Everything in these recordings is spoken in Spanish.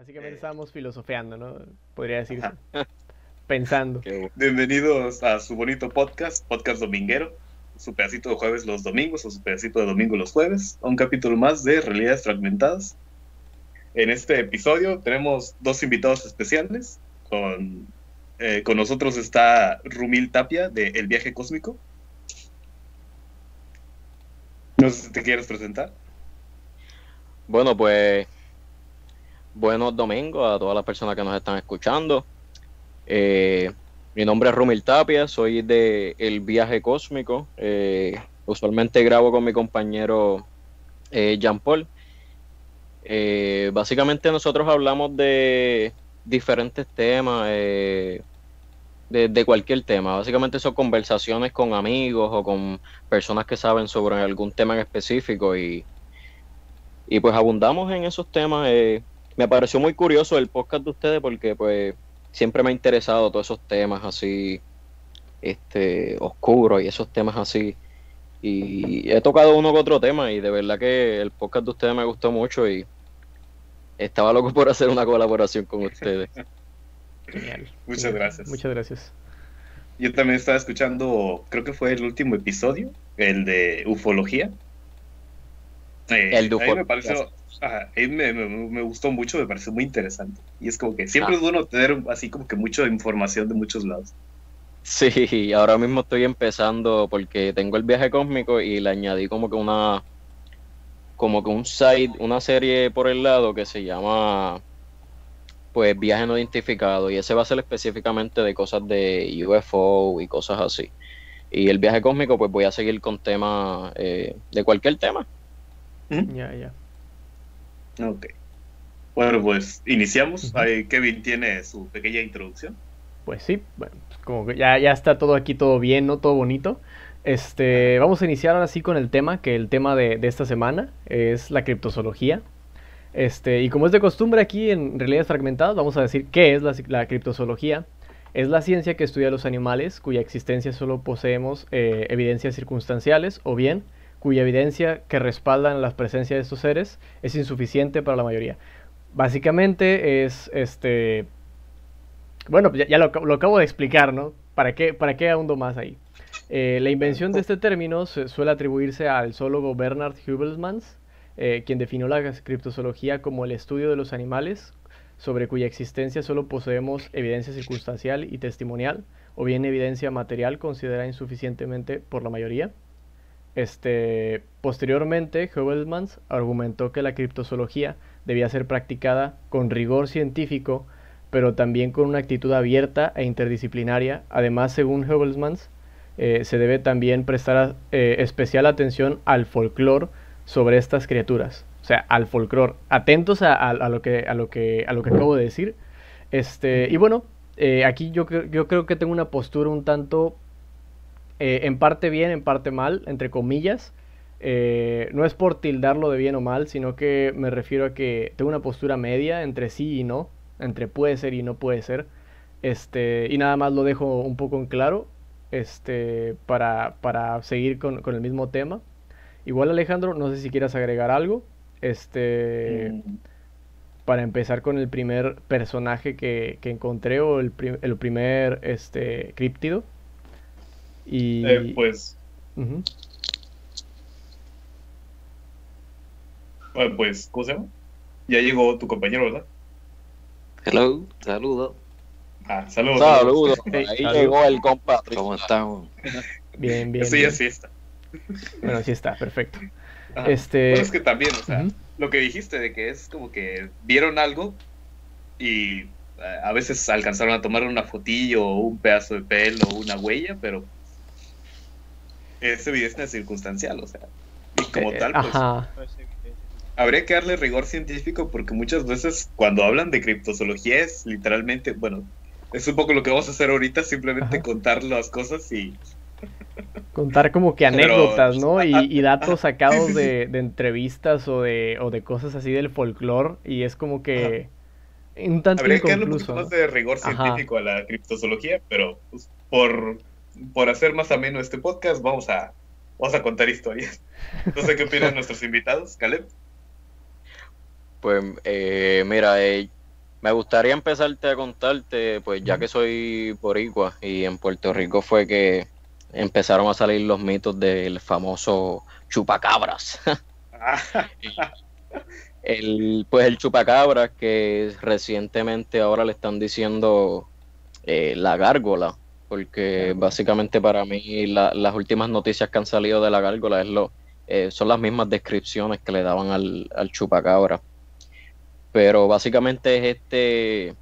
Básicamente estábamos filosofeando, ¿no? Podría decirse. Pensando. Bienvenidos a su bonito podcast, Podcast Dominguero. Su pedacito de jueves los domingos o su pedacito de domingo los jueves. A un capítulo más de Realidades Fragmentadas. En este episodio tenemos dos invitados especiales. Con, eh, con nosotros está Rumil Tapia de El Viaje Cósmico. No sé si te quieres presentar. Bueno, pues buenos domingos a todas las personas que nos están escuchando. Eh, mi nombre es Rumil Tapia, soy de El Viaje Cósmico. Eh, usualmente grabo con mi compañero eh, Jean Paul. básicamente nosotros hablamos de diferentes temas, de, de, cualquier tema. Básicamente son conversaciones con amigos o con personas que saben sobre algún tema en específico y, y pues abundamos en esos temas me pareció muy curioso el podcast de ustedes porque pues siempre me ha interesado todos esos temas así este oscuros y esos temas así y he tocado uno que otro tema y de verdad que el podcast de ustedes me gustó mucho y estaba loco por hacer una colaboración con ustedes. Genial. Muchas gracias. Muchas gracias. Yo también estaba escuchando, creo que fue el último episodio, el de ufología. Eh, el ufología. Me pareció, me, gustó mucho, me pareció muy interesante. Y es como que siempre ah. es bueno tener así como que mucha información de muchos lados. Sí, ahora mismo estoy empezando porque tengo el viaje cósmico y le añadí como que una como que un site, una serie por el lado que se llama pues viaje no identificado y ese va a ser específicamente de cosas de UFO y cosas así. Y el viaje cósmico pues voy a seguir con temas eh, de cualquier tema. Ya, ya. Ok. Bueno, pues iniciamos. Kevin tiene su pequeña introducción. Pues sí, bueno, como que ya, ya está todo aquí, todo bien, ¿no? Todo bonito. Este, vamos a iniciar ahora sí con el tema, que el tema de, esta semana es la criptozoología. Este, y como es de costumbre aquí en Realidades Fragmentadas, vamos a decir qué es la, la criptozoología. Es la ciencia que estudia los animales cuya existencia solo poseemos eh, evidencias circunstanciales o bien cuya evidencia que respaldan la presencia de estos seres es insuficiente para la mayoría. Básicamente es este. Bueno, ya, lo, acabo de explicar, ¿no? ¿Para qué, para qué ahondo más ahí? Eh, la invención de este término suele atribuirse al zoólogo Bernard Hubelsmans, eh, quien definió la criptozoología como el estudio de los animales, sobre cuya existencia solo poseemos evidencia circunstancial y testimonial, o bien evidencia material considerada insuficientemente por la mayoría. Este, posteriormente, Hubelmans argumentó que la criptozoología debía ser practicada con rigor científico, pero también con una actitud abierta e interdisciplinaria. Además, según Hubelmans, eh, se debe también prestar eh, especial atención al folclore sobre estas criaturas. O sea, al folclore. Atentos a, lo que, a, lo que, acabo de decir. Este, y bueno, eh, aquí yo creo que tengo una postura un tanto eh, en parte bien, en parte mal, entre comillas. Eh, no es por tildarlo de bien o mal, sino que me refiero a que tengo una postura media entre sí y no, entre puede ser y no puede ser. Este, y nada más lo dejo un poco en claro este, para, para seguir con, con, el mismo tema. Igual Alejandro, no sé si quieras agregar algo. Este, mm. Para empezar con el primer personaje que, que encontré o el, el primer este, críptido. Y... Eh, pues... Bueno, pues, ¿cómo se llama? Ya llegó tu compañero, ¿verdad? Hello, saludos. Ah, saludos. Saludos. Ahí llegó el compa. ¿Cómo estamos? Bien, bien. Sí, así está. Bueno, sí está, perfecto. Este... Es que también, o sea, lo que dijiste de que es como que vieron algo y eh, a veces alcanzaron a tomar una fotillo o un pedazo de pelo o una huella, pero es evidencia circunstancial, o sea, y como eh, tal, pues habría que darle rigor científico porque muchas veces cuando hablan de criptozoología es literalmente, bueno, es un poco lo que vamos a hacer ahorita, simplemente contar las cosas y... Contar como que anécdotas, ¿no? Y, datos sacados de, entrevistas o de, o de cosas así del folclore y es como que... Un tanto Habría que darle un poco más de rigor científico a la criptozoología, pero pues, por por hacer más ameno este podcast, vamos a, vamos a contar historias. No sé qué opinan nuestros invitados, Caleb. Pues eh, mira, eh, Me gustaría empezarte a contarte, pues ya que soy boricua y en Puerto Rico fue que empezaron a salir los mitos del famoso chupacabras. el, pues el chupacabras que recientemente ahora le están diciendo eh, la gárgola, porque básicamente para mí la- las últimas noticias que han salido de la gárgola es lo, eh, son las mismas descripciones que le daban al, al chupacabra. Pero básicamente es este,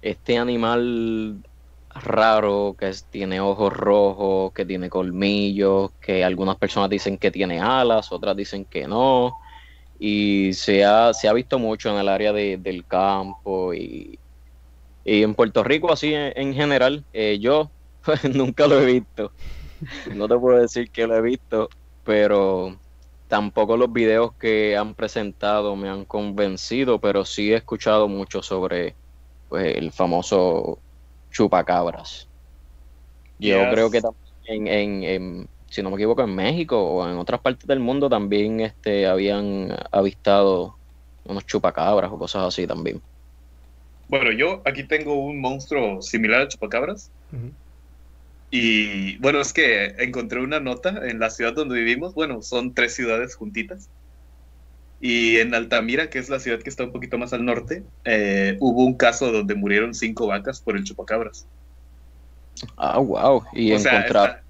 este animal raro que es- tiene ojos rojos, que tiene colmillos, que algunas personas dicen que tiene alas, otras dicen que no. Y se ha, se ha visto mucho en el área de- del campo y, y en Puerto Rico así en, en general. eh, yo nunca lo he visto. No te puedo decir que lo he visto, pero tampoco los videos que han presentado me han convencido, pero sí he escuchado mucho sobre pues, el famoso chupacabras. Yo Yes. creo que también en, en- en- si no me equivoco, en México o en otras partes del mundo también este, habían avistado unos chupacabras o cosas así también. Bueno, yo aquí tengo un monstruo similar al chupacabras. Y bueno, es que encontré una nota en la ciudad donde vivimos. Bueno, son tres ciudades juntitas. Y en Altamira, que es la ciudad que está un poquito más al norte, eh, hubo un caso donde murieron cinco vacas por el chupacabras. Ah, wow. Y o sea, está,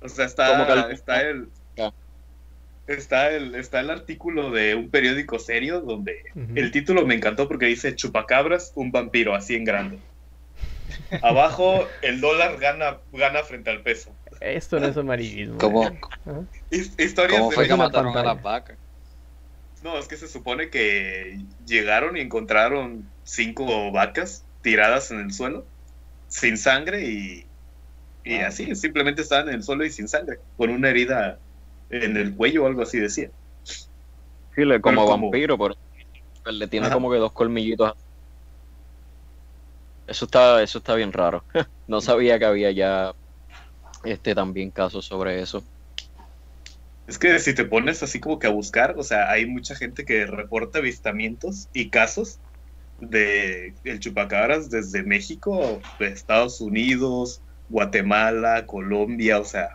o sea, ¿Cómo que está, el. Está el está el artículo de un periódico serio donde el título me encantó porque dice chupacabras, un vampiro así en grande. Abajo el dólar gana gana frente al peso. Esto no es amarillismo. ¿Cómo, ¿eh? Historias cómo de fue que una mataron a las vacas? No, es que se supone que llegaron y encontraron cinco vacas tiradas en el suelo, sin sangre y, y Ah. así, simplemente estaban en el suelo y sin sangre, con una herida en el cuello o algo así decía. Sí, le- como como- vampiro, pero le tiene Ajá. como que dos colmillitos. Eso está, eso está bien raro. No sabía que había ya este también casos sobre eso. Es que si te pones así como que a buscar, o sea, hay mucha gente que reporta avistamientos y casos de el chupacabras desde México, Estados Unidos, Guatemala, Colombia, o sea,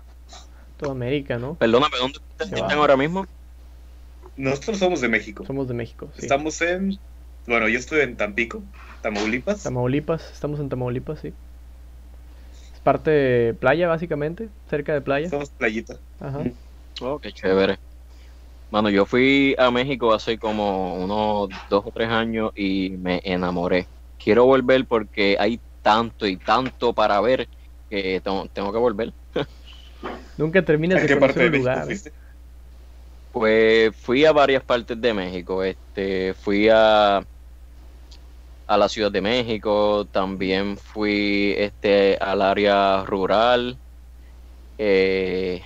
Toda América, ¿no? Perdóname, ¿dónde están ahora mismo? nosotros somos de México. Somos de México, sí. Estamos en, bueno, yo estoy en Tampico, Tamaulipas. Tamaulipas, estamos en Tamaulipas, sí. Es parte de playa, básicamente, cerca de playa. Somos playita. Ajá. Oh, qué chévere. Mano, yo fui a México hace como unos dos o tres años y me enamoré. Quiero volver porque hay tanto y tanto para ver que tengo, tengo que volver. Nunca terminas ¿A de qué parte conocer de México lugar. fuiste? Pues fui a varias partes de México. Este, fui a, a la Ciudad de México, también fui este, al área rural. eh,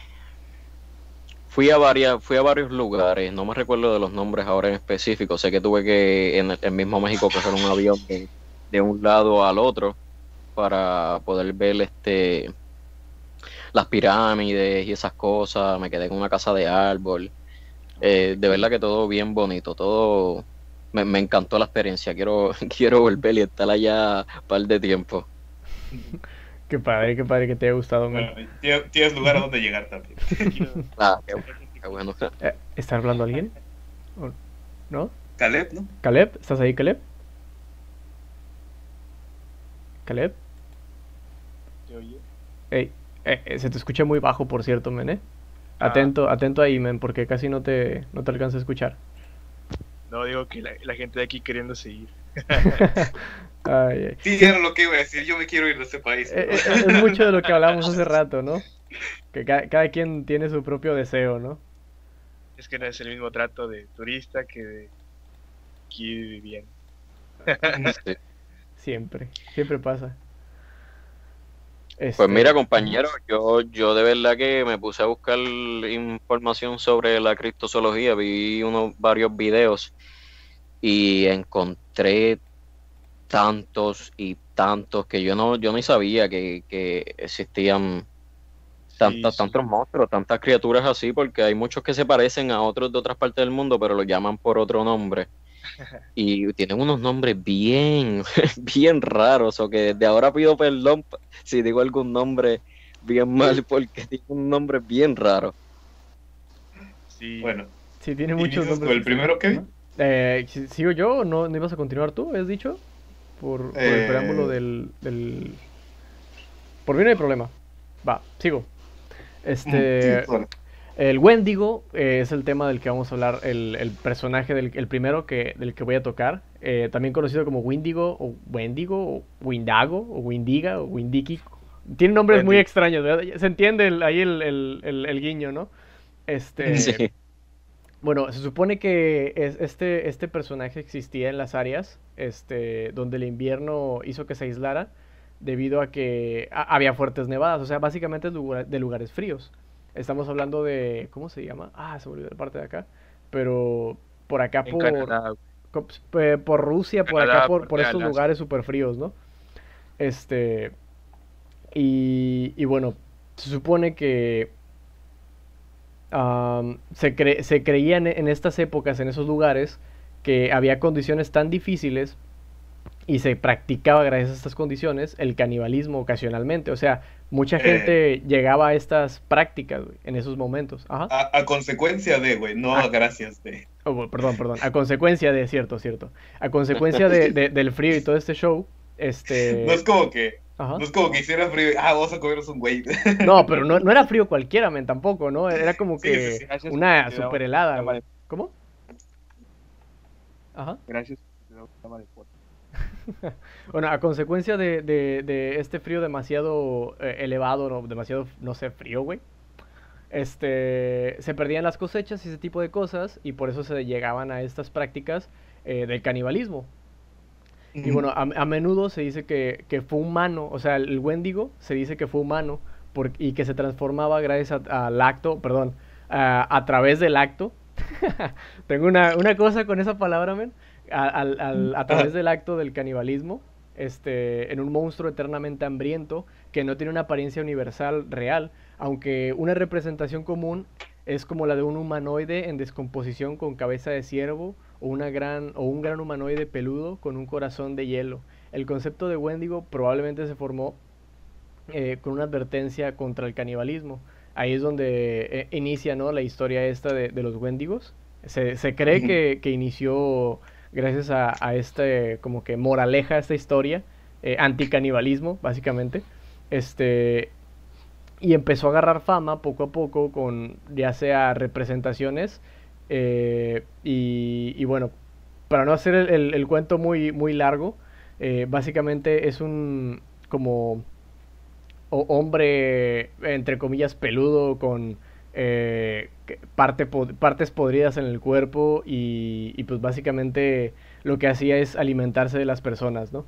fui a varias, fui a varios lugares, no me recuerdo de los nombres ahora en específico. Sé que tuve que en el, el mismo México coger un avión de, de un lado al otro para poder ver este las pirámides y esas cosas. Me quedé en una casa de árbol. Eh, de verdad que todo bien bonito, todo me, me encantó la experiencia. Quiero, quiero volver y estar allá un par de tiempo. Qué padre, qué padre que te haya gustado. Bueno, tienes- lugar a donde llegar también. Ah, qué, bueno, qué bueno. Eh, ¿Está hablando alguien? ¿O- ¿No? Caleb, ¿no? ¿Caleb? ¿Estás ahí, Caleb? ¿Caleb? Ey, eh, eh, se te escucha muy bajo, por cierto, men, ¿eh? Ah. Atento, atento ahí, men, porque casi no te, no te alcanza a escuchar. No, digo que la, la gente de aquí queriendo seguir. Ay, ay. Sí, era lo que iba a decir. Yo me quiero ir de este país. Eh, eh, es mucho de lo que hablamos hace rato, ¿no? Que ca- cada quien tiene su propio deseo, ¿no? Es que no es el mismo trato de turista que de aquí viviendo. Sí. Siempre, siempre pasa. Pues Este, mira, compañero, yo, yo de verdad que me puse a buscar información sobre la criptozoología, vi unos varios videos y encontré tantos y tantos que yo no, yo ni sabía que, que existían tantas, sí. tantos monstruos, tantas criaturas así, porque hay muchos que se parecen a otros de otras partes del mundo, pero los llaman por otro nombre. Y tienen unos nombres bien, bien raros, o que desde ahora pido perdón si digo algún nombre bien mal, porque tiene un nombre bien raro. Sí. Bueno, Sí, tiene ¿y muchos nombres. el primero, Kevin? Eh, si- ¿Sigo yo o no, no ibas a continuar tú? ¿Has dicho? Por, por el Eh. preámbulo del, del... Por mí no hay problema. Va, sigo. Este... Sí, bueno. El Wendigo eh, es el tema del que vamos a hablar, el, el personaje del el primero que, del que voy a tocar, eh, también conocido como Windigo o Wendigo o Windago o Windiga o Windiki. Tiene nombres muy Wendigo. extraños, ¿verdad? Se entiende el- ahí el, guiño, ¿no? Este, Sí. bueno, se supone que es- este, este personaje existía en las áreas este, donde el invierno hizo que se aislara debido a que ha- había fuertes nevadas, o sea, básicamente de lugares fríos. Estamos hablando de, ¿cómo se llama? Ah, se me olvidó la parte de acá, pero por acá por, Canadá. por Rusia, por Canadá, acá, por, estos lugares súper fríos, ¿no? Este, y, y bueno, se supone que am, se, cre- se creía en, en estas épocas, en esos lugares, que había condiciones tan difíciles y se practicaba gracias a estas condiciones el canibalismo ocasionalmente. O sea, mucha Eh. gente llegaba a estas prácticas güey, en esos momentos. Ajá. A, a consecuencia de, güey, no Ah. a gracias de. Oh, perdón, perdón. A consecuencia de, cierto, cierto. A consecuencia de, de- del frío y todo este show, este... No es como que, Ajá. no es como que hiciera frío y, ah, vamos a comernos un güey. No, pero no, no era frío cualquiera, men, tampoco, ¿no? Era como que sí, sí. Gracias, una super helada, ¿Cómo? Ajá. Gracias. te da una llama de foto. Bueno, a consecuencia de, de- de este frío demasiado eh, elevado, no, demasiado, no sé, frío, güey. Este, se perdían las cosechas y ese tipo de cosas y por eso se llegaban a estas prácticas eh, del canibalismo. Y bueno, a, a menudo se dice que, que fue humano, o sea, el Wendigo se dice que fue humano por- y que se transformaba gracias al acto, perdón, a, a través del acto. Tengo una, una cosa con esa palabra, men. A, al- al- a través del acto del canibalismo, este, en un monstruo eternamente hambriento que no tiene una apariencia universal real, aunque una representación común es como la de un humanoide en descomposición con cabeza de ciervo o, una gran, o un gran humanoide peludo con un corazón de hielo. El concepto de Wendigo probablemente se formó eh, con una advertencia contra el canibalismo. Ahí es donde eh, inicia ¿no? la historia esta de, de los Wendigos. Se, se cree que inició gracias a, este, como que moraleja, esta historia, eh, anticanibalismo, básicamente. Este, y empezó a agarrar fama poco a poco con ya sea representaciones eh, y, y bueno, para no hacer el, cuento muy, muy largo, eh, básicamente es un como hombre, entre comillas, peludo con parte pod- partes podridas en el cuerpo y, y pues básicamente lo que hacía es alimentarse de las personas, ¿no?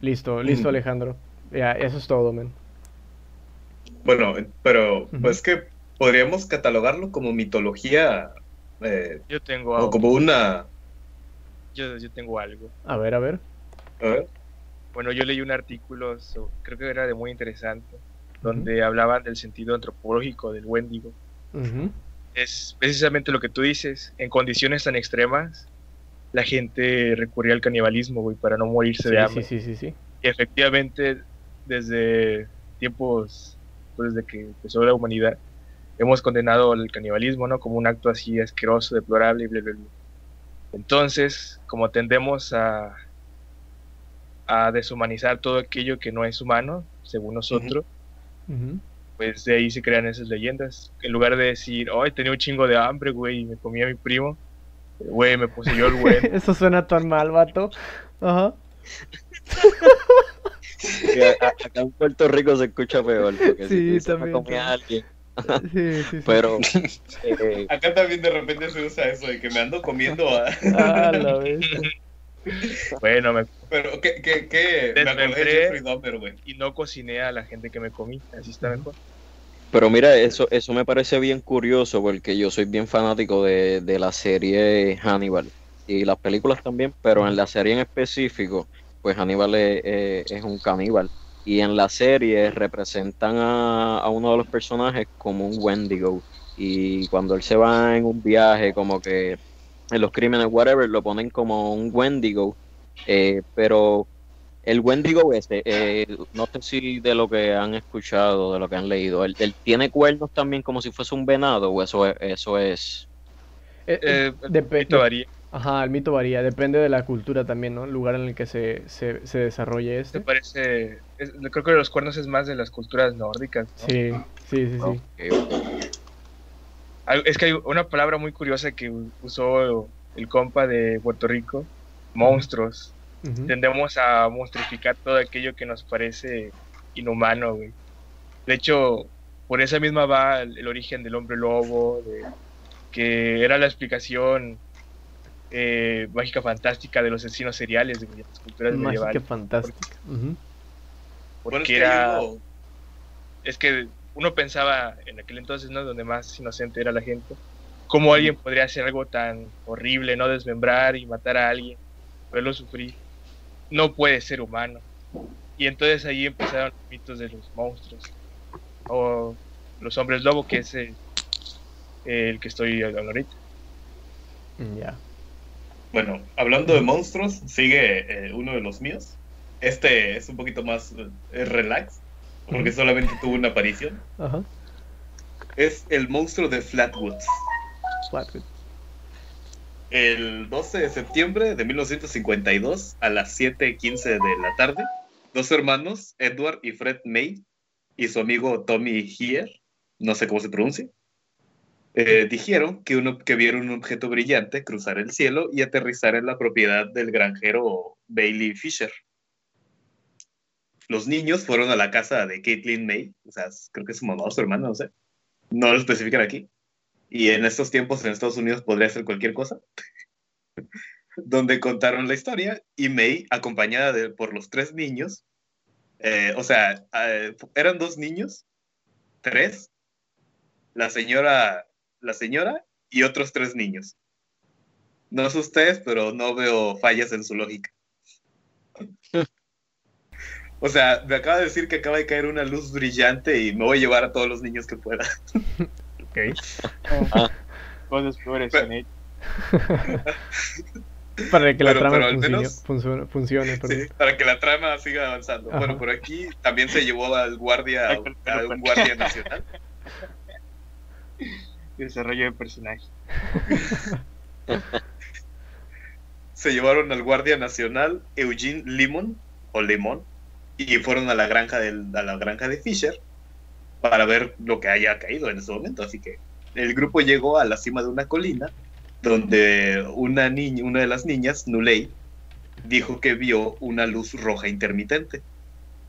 Listo, listo Ujú. Alejandro. Ya, eso es todo, men. Bueno, pero Ujú. pues que podríamos catalogarlo como mitología eh, Yo tengo o algo. como una. Yo, yo tengo algo. A ver, a ver. a ver, Bueno, yo leí un artículo, so- creo que era de muy interesante, donde hablaban del sentido antropológico del Wendigo. Es precisamente lo que tú dices. En condiciones tan extremas, la gente recurría al canibalismo, güey, para no morirse Sí, de hambre. sí, sí, sí. Y efectivamente, desde tiempos, pues, desde que empezó la humanidad, hemos condenado al canibalismo, ¿no? Como un acto así asqueroso, deplorable y bla, bla, bla. Entonces, como tendemos a, a deshumanizar todo aquello que no es humano, según nosotros. Pues de ahí se crean esas leyendas. En lugar de decir, hoy tenía un chingo de hambre, güey, y me comí a mi primo, güey, me poseyó el güey. Eso suena tan mal, vato. Ajá. Que a- a- acá en Puerto Rico se escucha peor, porque Sí, si tú dices, "Me también, a alguien, Sí, sí, sí. pero eh, Acá también de repente se usa eso de que me ando comiendo a. Ah, la bestia. Bueno, me, Pero me acordé de. Jeffrey Dahmer, güey. y no cociné a la gente que me comí, así está mejor. Pero mira, eso, eso me parece bien curioso porque yo soy bien fanático de, de la serie Hannibal y las películas también, pero en la serie en específico, pues Hannibal es, es- es un caníbal. Y en la serie representan a, a uno de los personajes como un Wendigo. Y cuando él se va en un viaje, como que en los crímenes, whatever, lo ponen como un Wendigo. Eh, pero el Wendigo ese, eh, no sé si de lo que han escuchado, de lo que han leído, ¿él, él tiene cuernos también como si fuese un venado o eso es... Eso es... Eh, Eh, depe- esto varía. Ajá, el mito varía, depende de la cultura también, ¿no? El lugar en el que se, se, se desarrolle Me este. parece. es- creo que los cuernos es más de las culturas nórdicas. ¿no? Sí, sí, sí, sí. Es que hay una palabra muy curiosa que usó el compa de Puerto Rico: monstruos. Tendemos a monstrificar todo aquello que nos parece inhumano, güey. De hecho, por esa misma va el, el origen del hombre lobo, de- que era la explicación eh, mágica fantástica de los asesinos seriales de las culturas Mágica medievales. fantástica. Ujú. Porque Bueno, es que era. es que uno pensaba en aquel entonces, ¿no? Donde más inocente era la gente, cómo alguien podría hacer algo tan horrible, no desmembrar y matar a alguien, verlo sufrir. No puede ser humano. Y entonces ahí empezaron los mitos de los monstruos. O los hombres lobo, que es el, el que estoy hablando ahorita. Ya. Bueno, hablando de monstruos, sigue eh, uno de los míos. Este es un poquito más eh, relax, porque solamente tuvo una aparición. Ajá. Es el monstruo de Flatwoods. Flatwood. El 12 de septiembre de 1952, a las 7:15 de la tarde, dos hermanos, Edward y Fred May, y su amigo Tommy Heer, no sé cómo se pronuncia, eh, dijeron que, uno, que vieron un objeto brillante cruzar el cielo y aterrizar en la propiedad del granjero Bailey Fisher. Los niños fueron a la casa de Caitlin May, o sea, creo que es su mamá o su hermana, no sé. No lo especifican aquí. Y en estos tiempos en Estados Unidos podría ser cualquier cosa. donde contaron la historia y May, acompañada por los tres niños, eh, o sea, eh, eran dos niños, tres, la señora, la señora y otros tres niños. No sé ustedes, pero no veo fallas en su lógica. O sea, me acaba de decir que acaba de caer una luz brillante y me voy a llevar a todos los niños que pueda. Ok. Cosas peores hecho. Para que la Pero- trama pero al funcione, menos- funcione, funcione, perdón. Sí, para que la trama siga avanzando. Ajá. Bueno, por aquí también se llevó al guardia, a un guardia nacional. Desarrollo de personaje. Se llevaron al guardia nacional Eugene Limon o Limón y fueron a la granja del, a la granja de Fisher para ver lo que haya caído en ese momento. Así que el grupo llegó a la cima de una colina donde una niña, una de las niñas, Nuley, dijo que vio una luz roja intermitente.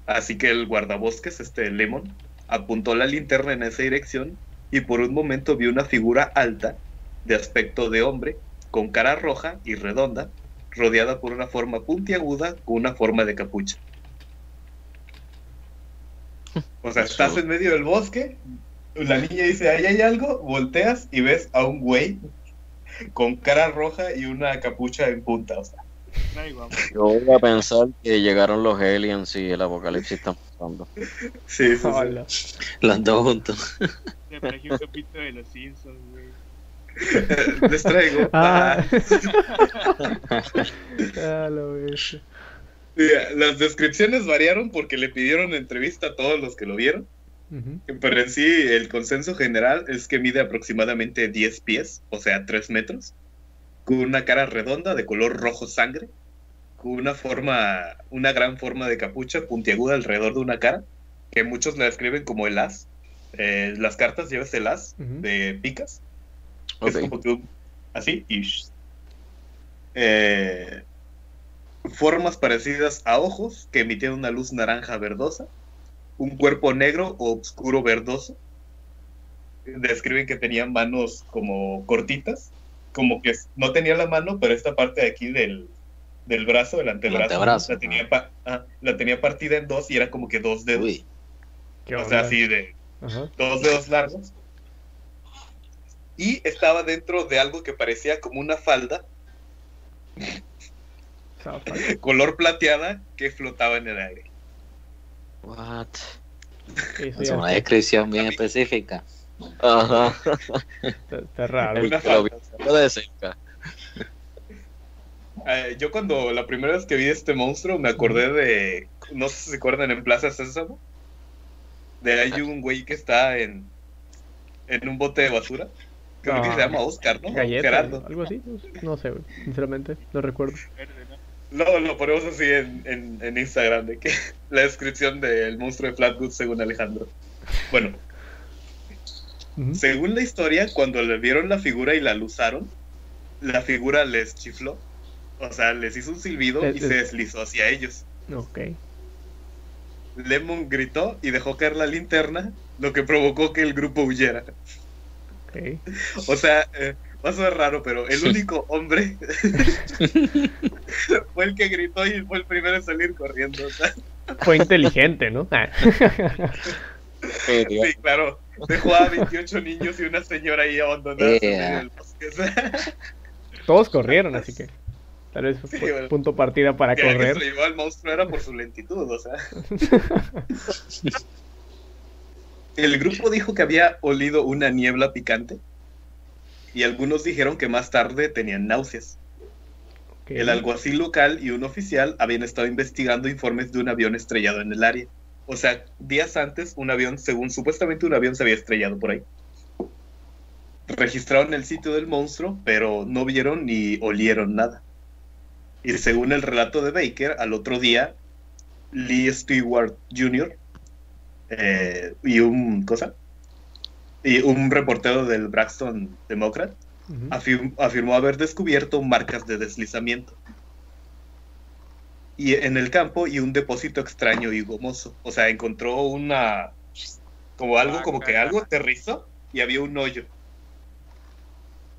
Así que el guardabosques, este Lemon, apuntó la linterna en esa dirección y por un momento vio una figura alta, de aspecto de hombre, con cara roja y redonda, rodeada por una forma puntiaguda con una forma de capucha. O sea, estás en medio del bosque, la niña dice, ahí hay algo, volteas y ves a un güey con cara roja y una capucha en punta. O sea, Yo voy a pensar que llegaron los aliens y el apocalipsis está pasando. sí, sí, sí. Los dos juntos. Me pareció un capítulo de los Simpsons, güey. Les traigo. Ah. Ah. Ah, la bestia. Mira, las descripciones variaron porque le pidieron entrevista a todos los que lo vieron. Pero en sí, el consenso general es que mide aproximadamente 10 pies, o sea, 3 metros, con una cara redonda de color rojo sangre, con una forma, una gran forma de capucha puntiaguda alrededor de una cara, que muchos la describen como el as. Eh, las cartas llevas el as de picas, es como que un- así y eh, formas parecidas a ojos que emitían una luz naranja verdosa, un cuerpo negro o oscuro verdoso. Describen que tenían manos como cortitas, como que no tenía la mano, pero esta parte de aquí del, del brazo, del antebrazo, antebrazo, la, tenía pa- ah, la tenía partida en dos y era como que dos dedos, Uy, ¿Qué o sea, así de Ajá. dos dedos largos. Y estaba dentro de algo que parecía como una falda. color plateada que flotaba en el aire. What? Es una descripción bien específica. Ajá. está- está raro. Lo de cerca. Eh, yo cuando la primera vez que vi este monstruo me acordé de, no sé si se acuerdan en Plaza Sésamo, de hay un güey que está en, en un bote de basura, creo que Ah. se llama Oscar, ¿no? Galleta, Gerardo. algo así. no sé. Sinceramente, no recuerdo. Lo, lo ponemos así en, en, en Instagram, de que la descripción del monstruo de Flatwood según Alejandro. Bueno, según la historia, cuando le vieron la figura y la luzaron, la figura les chifló. O sea, les hizo un silbido y se deslizó hacia ellos. Ok. Lemon gritó y dejó caer la linterna, lo que provocó que el grupo huyera. Ok. O sea, eh, va a ser raro, pero el único hombre fue el que gritó y fue el primero en salir corriendo. Fue inteligente, ¿no? Ah. Sí, sí, claro. Dejó a 28 niños y una señora ahí abandonadas en Yeah. medio del bosque. Todos corrieron, así que tal vez Sí, fue bueno. punto partida para que la que correr. se llevó al monstruo era por su lentitud, o sea. El grupo dijo que había olido una niebla picante y algunos dijeron que más tarde tenían náuseas. El alguacil local y un oficial habían estado investigando informes de un avión estrellado en el área. O sea, días antes, un avión, según supuestamente un avión se había estrellado por ahí. Registraron el sitio del monstruo, pero no vieron ni olieron nada. Y según el relato de Baker, al otro día, Lee Stewart Jr. eh, y un cosa y un reportero del Braxton Democrat afirm- afirmó haber descubierto marcas de deslizamiento. Y en el campo y un depósito extraño y gomoso. O sea, encontró una como algo, como que algo aterrizó y había un hoyo.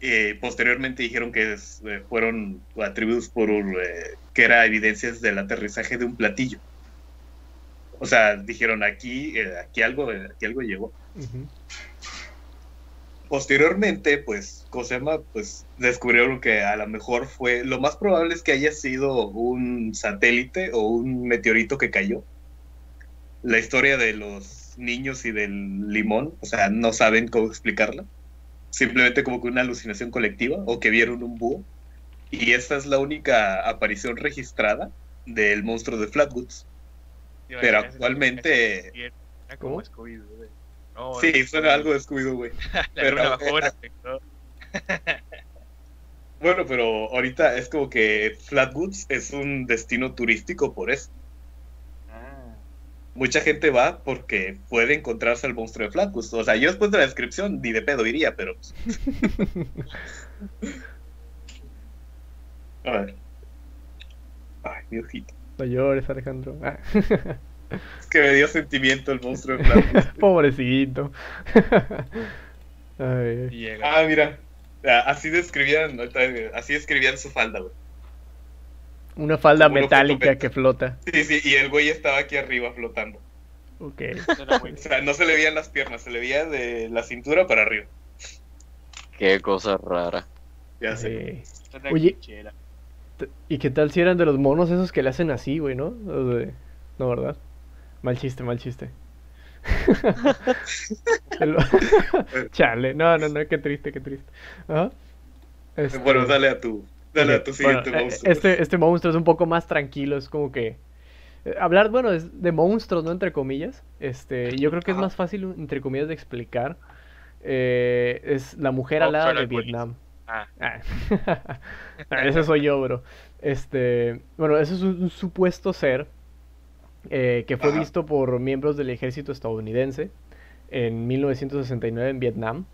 Eh, posteriormente dijeron que es- eh, fueron atribuidos por eh, que era evidencias del aterrizaje de un platillo. O sea, dijeron aquí, eh, aquí algo, eh, aquí algo llegó Ujú. Posteriormente, pues, ¿cómo se llama? Pues descubrieron que a lo mejor fue, lo más probable es que haya sido un satélite o un meteorito que cayó. La historia de los niños y del limón, o sea, no saben cómo explicarla. Simplemente como que una alucinación colectiva o que vieron un búho. Y esta es la única aparición registrada del monstruo de Flatwoods. Pero actualmente- Era como ¿Cómo? No, Sí, no, suena algo de Scooby-Doo, güey. La pero- la afectó. Bueno, pero ahorita es como que Flatwoods es un destino turístico por eso. Ah. Mucha gente va porque puede encontrarse al monstruo de Flatwoods. O sea, yo después de la descripción ni de pedo iría, pero... pues, A ver. Ay, mi ojito. No llores, Alejandro. Ah. Es que me dio sentimiento el monstruo de. Pobrecito. Ay, ah, mira. Ah, Así describían, ahorita, así describían su falda, güey. Una falda Como metálica que flota. Sí, sí, y el güey estaba aquí arriba flotando. Ok. O sea, no se le veían las piernas, se le veía de la cintura para arriba. Qué cosa rara. Ya sé. Eh, Oye. ¿Y qué tal si eran de los monos esos que le hacen así, güey, no? No, ¿verdad? Mal chiste, mal chiste. Chale, no, no, no, qué triste, qué triste. Este- Bueno, dale a tu, dale a tu siguiente bueno, monstruo. Este, este monstruo es un poco más tranquilo, es como que... eh, Hablar, bueno, es de monstruos, ¿no? Entre comillas. Este, yo creo que es más fácil, entre comillas, de explicar. Eh, es la mujer Oh, alada de. Vietnam. Ah, Ah. Ah, ese soy yo, bro. Este, bueno, ese es un, un supuesto ser eh, que fue Ajá. visto por miembros del ejército estadounidense en 1969 en Vietnam.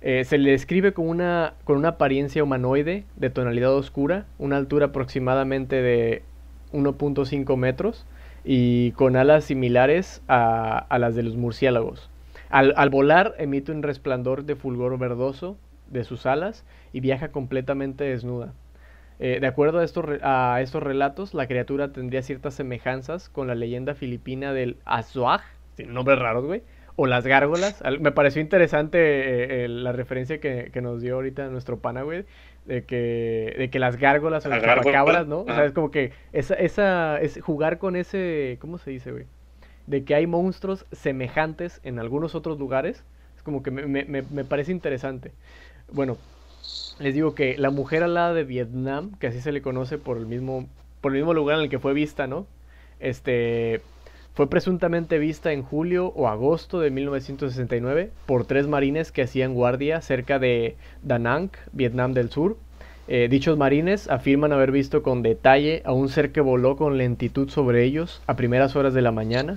Eh, se le describe con una, con una apariencia humanoide de tonalidad oscura, una altura aproximadamente de 1.5 metros y con alas similares a, a las de los murciélagos. Al, al volar emite un resplandor de fulgor verdoso de sus alas y viaja completamente desnuda. Eh, de acuerdo a estos, a estos relatos, la criatura tendría ciertas semejanzas con la leyenda filipina del Azuaj, sin nombres raros, güey, o las gárgolas. Al- Me pareció interesante eh, eh, la referencia que, que nos dio ahorita nuestro pana, güey, de que, de que las gárgolas o La las chupacabras, ¿no? O sea, es como que esa, esa, es jugar con ese, ¿cómo se dice, güey? De que hay monstruos semejantes en algunos otros lugares. Es como que me, me- me- me parece interesante. Bueno, les digo que la mujer alada de Vietnam, que así se le conoce por el mismo, por el mismo lugar en el que fue vista, ¿no? Este, fue presuntamente vista en julio o agosto de 1969 por tres marines que hacían guardia cerca de Da Nang, Vietnam del Sur. Eh, dichos marines afirman haber visto con detalle a un ser que voló con lentitud sobre ellos a primeras horas de la mañana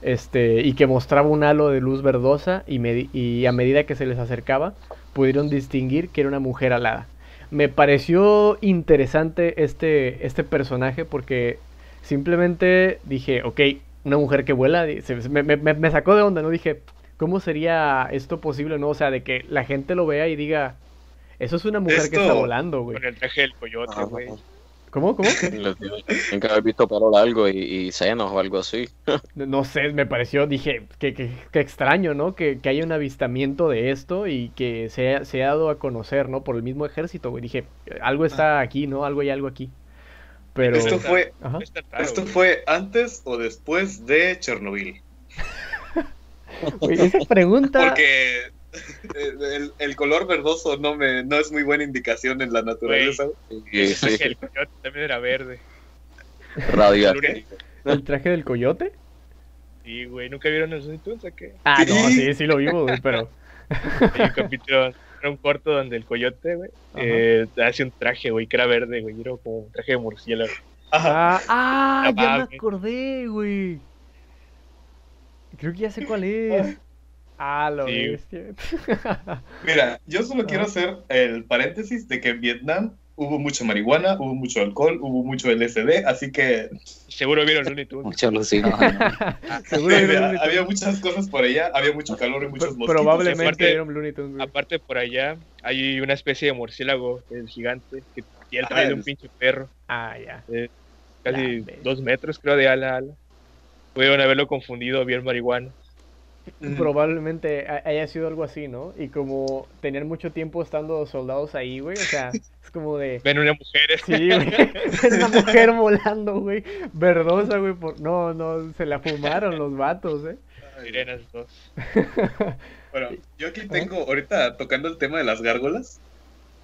este, y que mostraba un halo de luz verdosa y, y a medida que se les acercaba pudieron distinguir que era una mujer alada. Me pareció interesante este, este personaje porque simplemente dije, ok, una mujer que vuela, me, me, me, sacó de onda, ¿no? Dije, ¿cómo sería esto posible, no? O sea, de que la gente lo vea y diga, eso es una mujer que está volando, güey. Con el traje del coyote, güey. ¿Cómo? ¿Cómo? Tienen que haber visto pelo largo y, y, senos o algo así. no sé, me pareció, dije, que, que, extraño, ¿no? Que, que, haya un avistamiento de esto y que se, se ha dado a conocer, ¿no? Por el mismo ejército, güey. Dije, algo está aquí, ¿no? Algo hay algo aquí. Pero... Esto fue, esto fue antes o después de Chernobyl. esa pregunta... Porque el, el, color verdoso no me no es muy buena indicación en la naturaleza. Sí, sí. El coyote también era verde. Radioactivo. ¿El traje del coyote? Sí, güey, ¿nunca vieron el Tunes o qué? Ah, no, sí, sí lo vimos, pero... Hay un capítulo, era un corto donde el coyote, güey, eh, hace un traje, güey, que era verde, güey, era como un traje de murciélago. Ajá. Ah, ah ya me acordé, güey. Creo que ya sé cuál es. Ah, lo sí. Mira, yo solo quiero hacer el paréntesis de que en Vietnam hubo mucha marihuana, hubo mucho alcohol, hubo mucho LSD, así que... Seguro vieron Looney Tunes. Mucho. Seguro había, había muchas cosas por allá, había mucho calor y muchos mosquitos. Probablemente aparte, vieron Looney Tunes. Aparte por allá hay una especie de murciélago, el gigante, que tiene el traje de un pinche perro. Ah, ya. Eh, casi dos metros creo de ala a ala. Pudieron haberlo confundido bien marihuana. Probablemente haya sido algo así, ¿no? Y como tenían mucho tiempo estando soldados ahí, güey, o sea, es como de... Ven una mujer. Sí, güey, ven una mujer volando, güey, verdosa, güey, por... no, no, se la fumaron los vatos, ¿eh? Sirenas dos. Bueno, yo aquí tengo, ahorita tocando el tema de las gárgolas,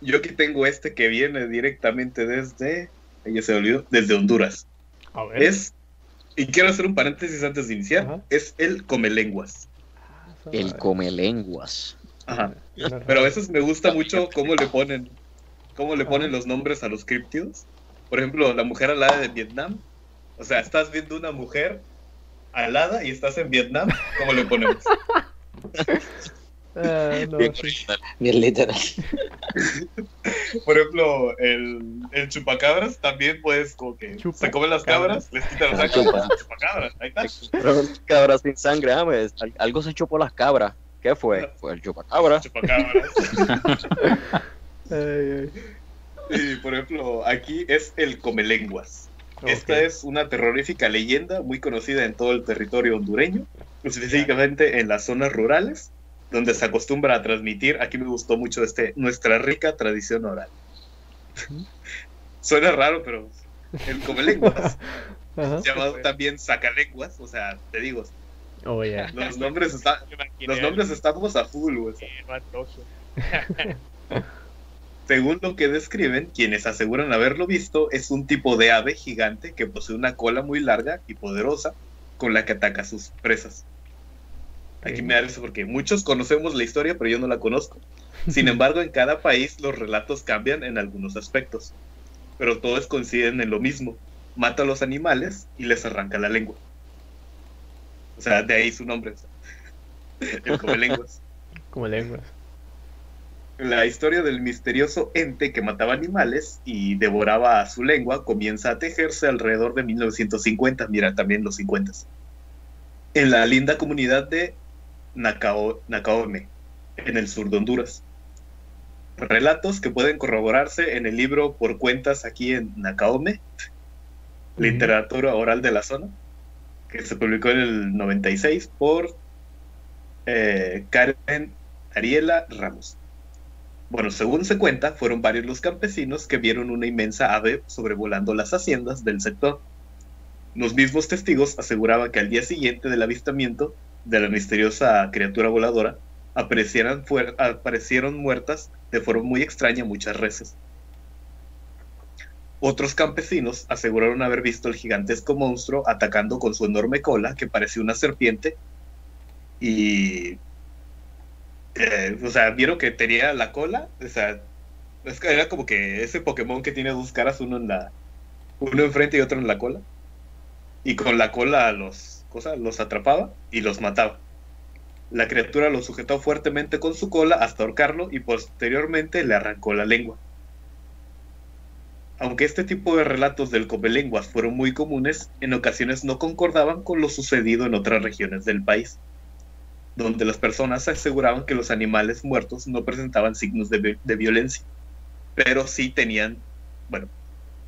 yo aquí tengo este que viene directamente desde, ya se olvidó, desde Honduras. A ver. Es, y quiero hacer un paréntesis antes de iniciar, es el comelenguas. El come lenguas. Ajá. Pero a veces me gusta mucho cómo le ponen, cómo le ponen los nombres a los criptidos. Por ejemplo, la mujer alada de Vietnam. O sea, estás viendo una mujer alada y estás en Vietnam, ¿cómo le ponemos? Uh, bien, literal. Por ejemplo, el, el, chupacabras también puedes como que se comen las cabras, les quitan las cabras, chupacabras, ahí está. cabras sin sangre, ah, pues, algo se chupó las cabras. ¿Qué fue? Fue el chupacabra. Chupacabras. Y por ejemplo, aquí es el comelenguas. Esta es una terrorífica leyenda muy conocida en todo el territorio hondureño, específicamente en las zonas rurales donde se acostumbra a transmitir, aquí me gustó mucho este, nuestra rica tradición oral. Suena raro, pero el comelenguas, llamado también sacalenguas, o sea, te digo, oh, los, nombres los nombres estamos a full, güey. Según lo que describen, quienes aseguran haberlo visto, es un tipo de ave gigante que posee una cola muy larga y poderosa con la que ataca a sus presas. Aquí me da eso porque muchos conocemos la historia, pero yo no la conozco. Sin embargo, en cada país los relatos cambian en algunos aspectos, pero todos coinciden en lo mismo. Mata a los animales y les arranca la lengua. O sea, de ahí su nombre. El come lenguas. Como lenguas. La historia del misterioso ente que mataba animales y devoraba a su lengua comienza a tejerse alrededor de 1950. Mira, también los 50. En la linda comunidad de Nacao, Nacaome, en el sur de Honduras. Relatos que pueden corroborarse en el libro Por Cuentas aquí en Nacaome, literatura oral de la zona, que se publicó en el 96 por eh, Karen Ariela Ramos. Bueno, según se cuenta, fueron varios los campesinos que vieron una inmensa ave sobrevolando las haciendas del sector. Los mismos testigos aseguraban que al día siguiente del avistamiento de la misteriosa criatura voladora, aparecieran aparecieron muertas de forma muy extraña muchas reses. Otros campesinos aseguraron haber visto el gigantesco monstruo atacando con su enorme cola que parecía una serpiente y eh, o sea, vieron que tenía la cola, o sea, era como que ese Pokémon que tiene dos caras, uno en la uno enfrente y otro en la cola. Y con la cola los los atrapaba y los mataba. La criatura lo sujetó fuertemente con su cola hasta ahorcarlo y posteriormente le arrancó la lengua. Aunque este tipo de relatos del comelenguas fueron muy comunes, en ocasiones no concordaban con lo sucedido en otras regiones del país, donde las personas aseguraban que los animales muertos no presentaban signos de, de violencia, pero sí tenían, bueno,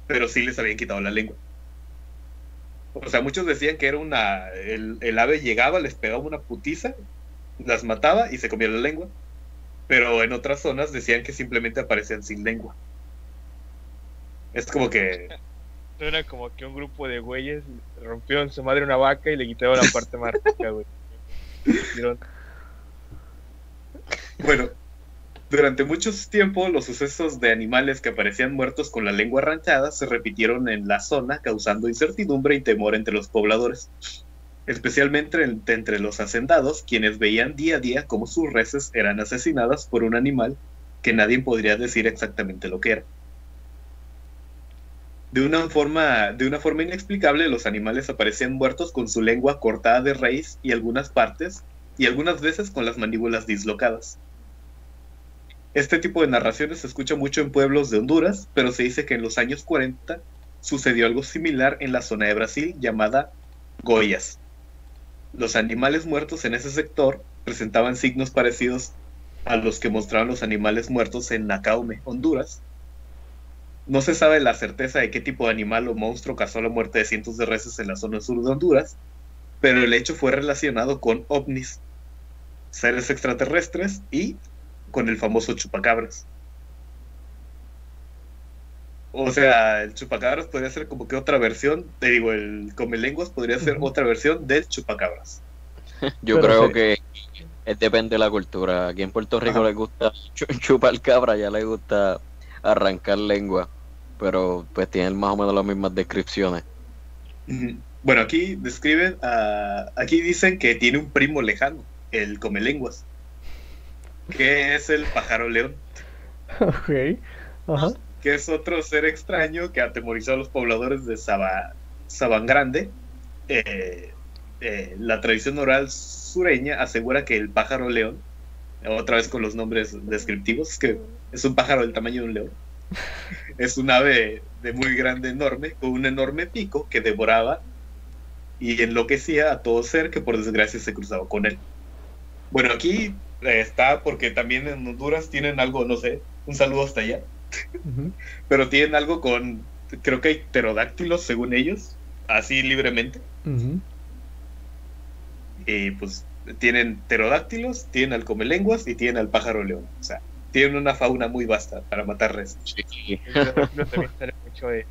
pero sí les habían quitado la lengua. O sea, muchos decían que era una, el, el ave llegaba, les pegaba una putiza, las mataba y se comía la lengua, pero en otras zonas decían que simplemente aparecían sin lengua. Es como que Suena como que un grupo de güeyes rompieron su madre una vaca y le quitaron la parte más rica, güey. Bueno, durante muchos tiempos los sucesos de animales que aparecían muertos con la lengua arrancada se repitieron en la zona, causando incertidumbre y temor entre los pobladores, especialmente en- entre los hacendados, quienes veían día a día cómo sus reses eran asesinadas por un animal que nadie podría decir exactamente lo que era. De una forma, de una forma inexplicable, los animales aparecían muertos con su lengua cortada de raíz y algunas partes, y algunas veces con las mandíbulas dislocadas. Este tipo de narraciones se escucha mucho en pueblos de Honduras, pero se dice que en los años 40 sucedió algo similar en la zona de Brasil llamada Goiás. Los animales muertos en ese sector presentaban signos parecidos a los que mostraban los animales muertos en Nacaume, Honduras. No se sabe la certeza de qué tipo de animal o monstruo causó la muerte de cientos de reses en la zona sur de Honduras, pero el hecho fue relacionado con ovnis, seres extraterrestres y con el famoso chupacabras. O sea, el chupacabras podría ser como que otra versión, te digo, el comelenguas podría ser otra versión del chupacabras. Yo Pero creo sí. que es depende de la cultura. Aquí en Puerto Rico Ajá. les gusta chu- chupar cabra, ya les gusta arrancar lengua. Pero pues tienen más o menos las mismas descripciones. Bueno, aquí describen, a- aquí dicen que tiene un primo lejano, el comelenguas, que es el pájaro león. Ok. Ajá. que es otro ser extraño que atemorizó a los pobladores de Saba, Sabangrande. Eh, eh, la tradición oral sureña asegura que el pájaro león, otra vez con los nombres descriptivos, es que es un pájaro del tamaño de un león. Es un ave de muy grande, enorme, con un enorme pico que devoraba y enloquecía a todo ser que por desgracia se cruzaba con él. Bueno, aquí está porque también en Honduras tienen algo, no sé, un saludo hasta allá pero tienen algo con, creo que hay pterodáctilos según ellos, así libremente. Y pues tienen pterodáctilos, tienen al comelenguas y tienen al pájaro león. O sea, tienen una fauna muy vasta para matar res. Sí. También mucho en,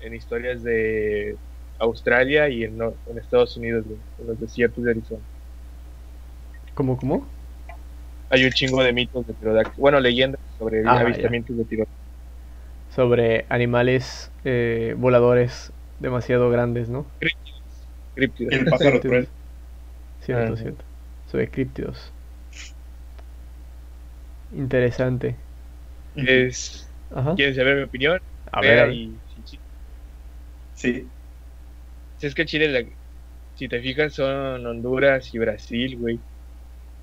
en historias de Australia y en, en Estados Unidos, en los desiertos de Arizona. ¿Cómo, cómo? Hay un chingo de mitos de pterodáctilos, bueno, leyendas sobre Ah, avistamientos de pterodáctilos. Sobre animales eh, voladores demasiado grandes, ¿no? críptidos. El pájaro cruel. Cierto, Ajá. cierto. Sobre críptidos. Interesante. Es, Ajá. ¿Quieren saber mi opinión? A ver, y- Sí. Si es que Chile, la- si te fijas, son Honduras y Brasil, güey.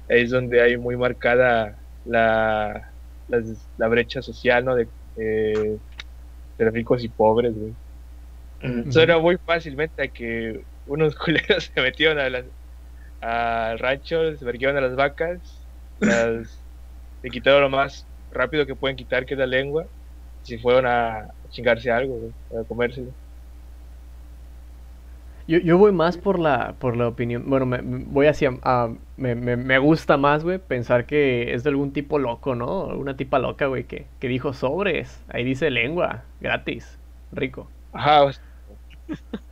Es donde hay muy marcada la, la brecha social, ¿no? De, eh, de ricos y pobres, güey. Ujú. Suena muy fácilmente a que unos culeros se metieron a las, al rancho, se verguieron a las vacas, las, le quitaron lo más rápido que pueden quitar, que es la lengua, y se fueron a chingarse algo, güey, a comérselo. Yo, yo voy más por la, por la opinión. Bueno, me, voy hacia. ah, me, me, me gusta más, güey, pensar que es de algún tipo loco, ¿no? Una tipa loca, güey, que, que dijo sobres. Ahí dice lengua, gratis, rico. Ajá, o sea,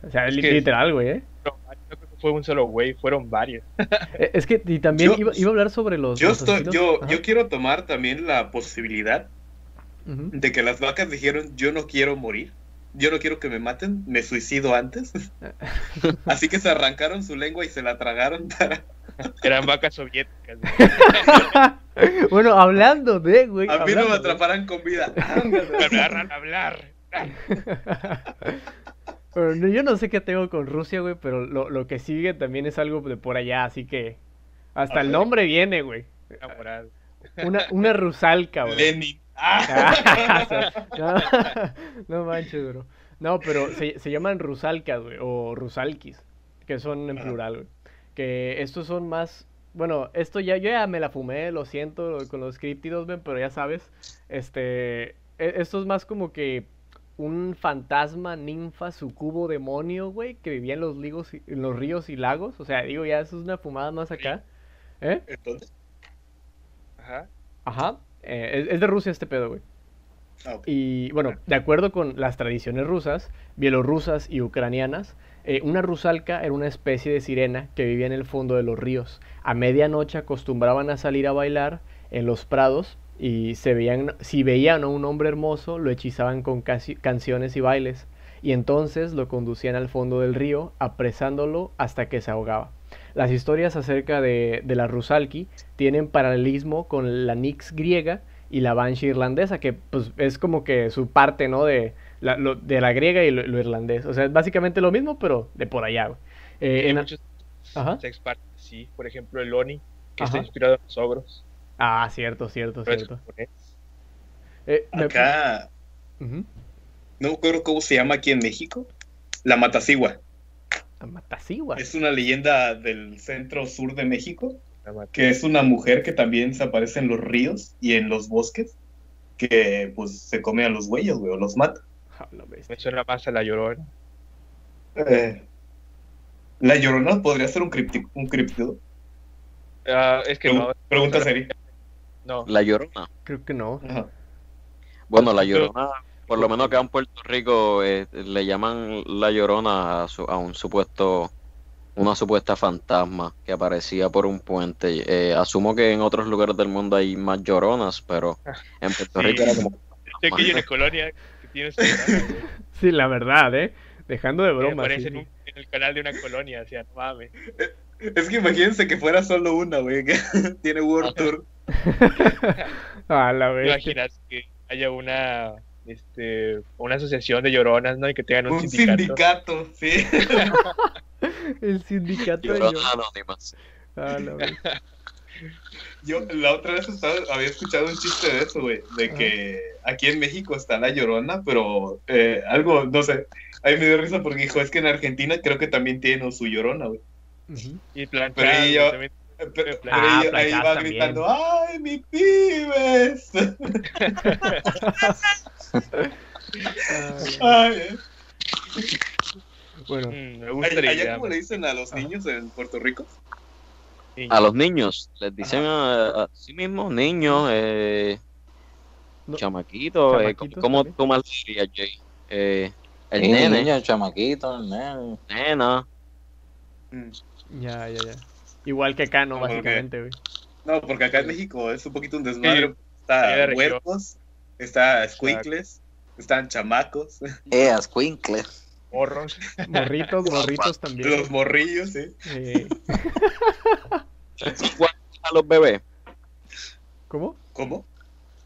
O sea, Es literal, güey, ¿eh? no, no creo que fue un solo güey, fueron varios. Eh, Es que, y también Yo- iba, iba a hablar sobre los. Yo, los estoy, yo, Ajá. yo quiero tomar también la posibilidad de que las vacas dijeron yo no quiero morir, yo no quiero que me maten, me suicido antes. Así que se arrancaron su lengua y se la tragaron para... Eran vacas soviéticas. güey. bueno, hablando de, güey. A mí no me atraparán con vida. hablar, hablar. Bueno, no- yo no sé qué tengo con Rusia, güey, pero lo, lo que sigue también es algo de por allá, así que hasta el nombre viene, güey. Enamorado. Una, una rusalka, güey. Lenin. Ah, no, no manches, bro. No, pero se, se llaman rusalkas, güey, o rusalkis, que son en plural, güey. Que estos son más, bueno, esto ya, yo ya me la fumé, lo siento, con los críptidos, ven, pero ya sabes, este, e- esto es más como que un fantasma, ninfa, sucubo, demonio, güey, que vivía en los, ligos en los ríos y lagos, o sea, digo, ya eso es una fumada más acá, ¿eh? Entonces, Ajá. Ajá, eh, es, es de Rusia este pedo, güey. Ah. Y bueno, de acuerdo con las tradiciones rusas, bielorrusas y ucranianas, eh, una rusalka era una especie de sirena que vivía en el fondo de los ríos. A medianoche acostumbraban a salir a bailar en los prados y se veían, si veían a un hombre hermoso, lo hechizaban con canciones y bailes. Y entonces lo conducían al fondo del río, apresándolo hasta que se ahogaba. Las historias acerca de, de la Rusalki tienen paralelismo con la Nix griega y la Banshee irlandesa, que pues es como que su parte, ¿no? De la, lo- de la griega y lo, lo irlandés. O sea, es básicamente lo mismo, pero de por allá, güey. Eh, Hay en- muchos Ajá. sex parties, sí. Por ejemplo, el Oni, que está inspirado en los ogros. Ah, cierto, cierto, pero cierto. Eh, me- Acá, no me acuerdo cómo se llama aquí en México. La Matacigua. A Matacigua. Es una leyenda del centro sur de México, La. Que es una mujer que también se aparece en los ríos y en los bosques, que pues se come a los güeyes, güey, o los mata. Ah. Me suena más a la llorona. Eh, la llorona podría ser un críptico, un críptido. Ah, es que no. Pregunta seria. No. La Llorona. Creo que no. Ajá. Bueno, la Llorona, por lo menos acá en Puerto Rico, eh, le llaman la Llorona a, su- a un supuesto, una supuesta fantasma que aparecía por un puente. Eh, asumo que en otros lugares del mundo hay más lloronas, pero en Puerto Sí. Rico era como... Sé que hay una colonia que tiene su. Sí, la verdad, ¿eh? Dejando de broma. aparece sí, en, en el canal de una colonia, o sea, no mames. Es que imagínense que fuera solo una, güey, que tiene World Tour. Ah, la ¿Te bestia. imaginas que haya una este una asociación de lloronas, ¿no? Y que tengan un, Un sindicato. sindicato, sí. El sindicato de Lloronas Yo- anónimas. Ah. Yo la otra vez estaba- había escuchado un chiste de eso, güey, de que aquí en México está la llorona, pero eh, algo, no sé, ahí me dio risa porque dijo, es que en Argentina creo que también tienen su llorona, güey. Y Pero ella- güey, también. Eh, Pero, pero Ah, ella- ahí placas va también. gritando, ¡ay, mi pibes! Ay, bueno, Mm, me ¿Allá cómo le dicen a los niños en Puerto Rico? Sí. A los niños, les dicen a, a sí mismos, niños, eh, No. chamaquitos, eh, ¿cómo tú mal dirías, Jay? Eh, el Sí, nene, niño, chamaquito, el nene. nena, ya, ya, ya. Igual que acá, ¿no? Básicamente, güey. No, porque acá en México es un poquito un desmadre. Sí, Está región. Está squinkles, están chamacos, Eh, ascuincle. Morros. Morritos, morritos también. los morrillos, sí. Eh, a los bebés, ¿Cómo? ¿Cómo?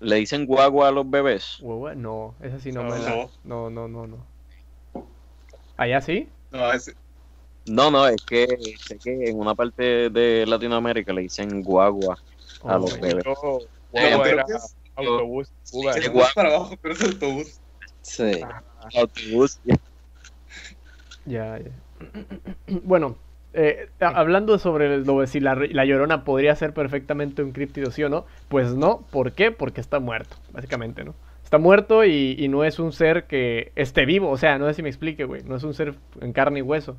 le dicen guagua a los bebés. ¿Hueva? No, esa sí no, No. me la... No, no, no, no. ¿Allá sí? No, es, No, no, es que sé que en una parte de Latinoamérica le dicen guagua a Oh, los bebés. Yo, guagua era es, autobús, guau. más para abajo, pero es autobús. Sí. Autobús. Ya, ya. Bueno, eh, hablando sobre lo de si la, la llorona podría ser perfectamente un críptido, sí o no, pues no. ¿Por qué? Porque está muerto, básicamente, ¿no? Está muerto y, y no es un ser que esté vivo, o sea, no sé si me explique, güey. No es un ser en carne y hueso.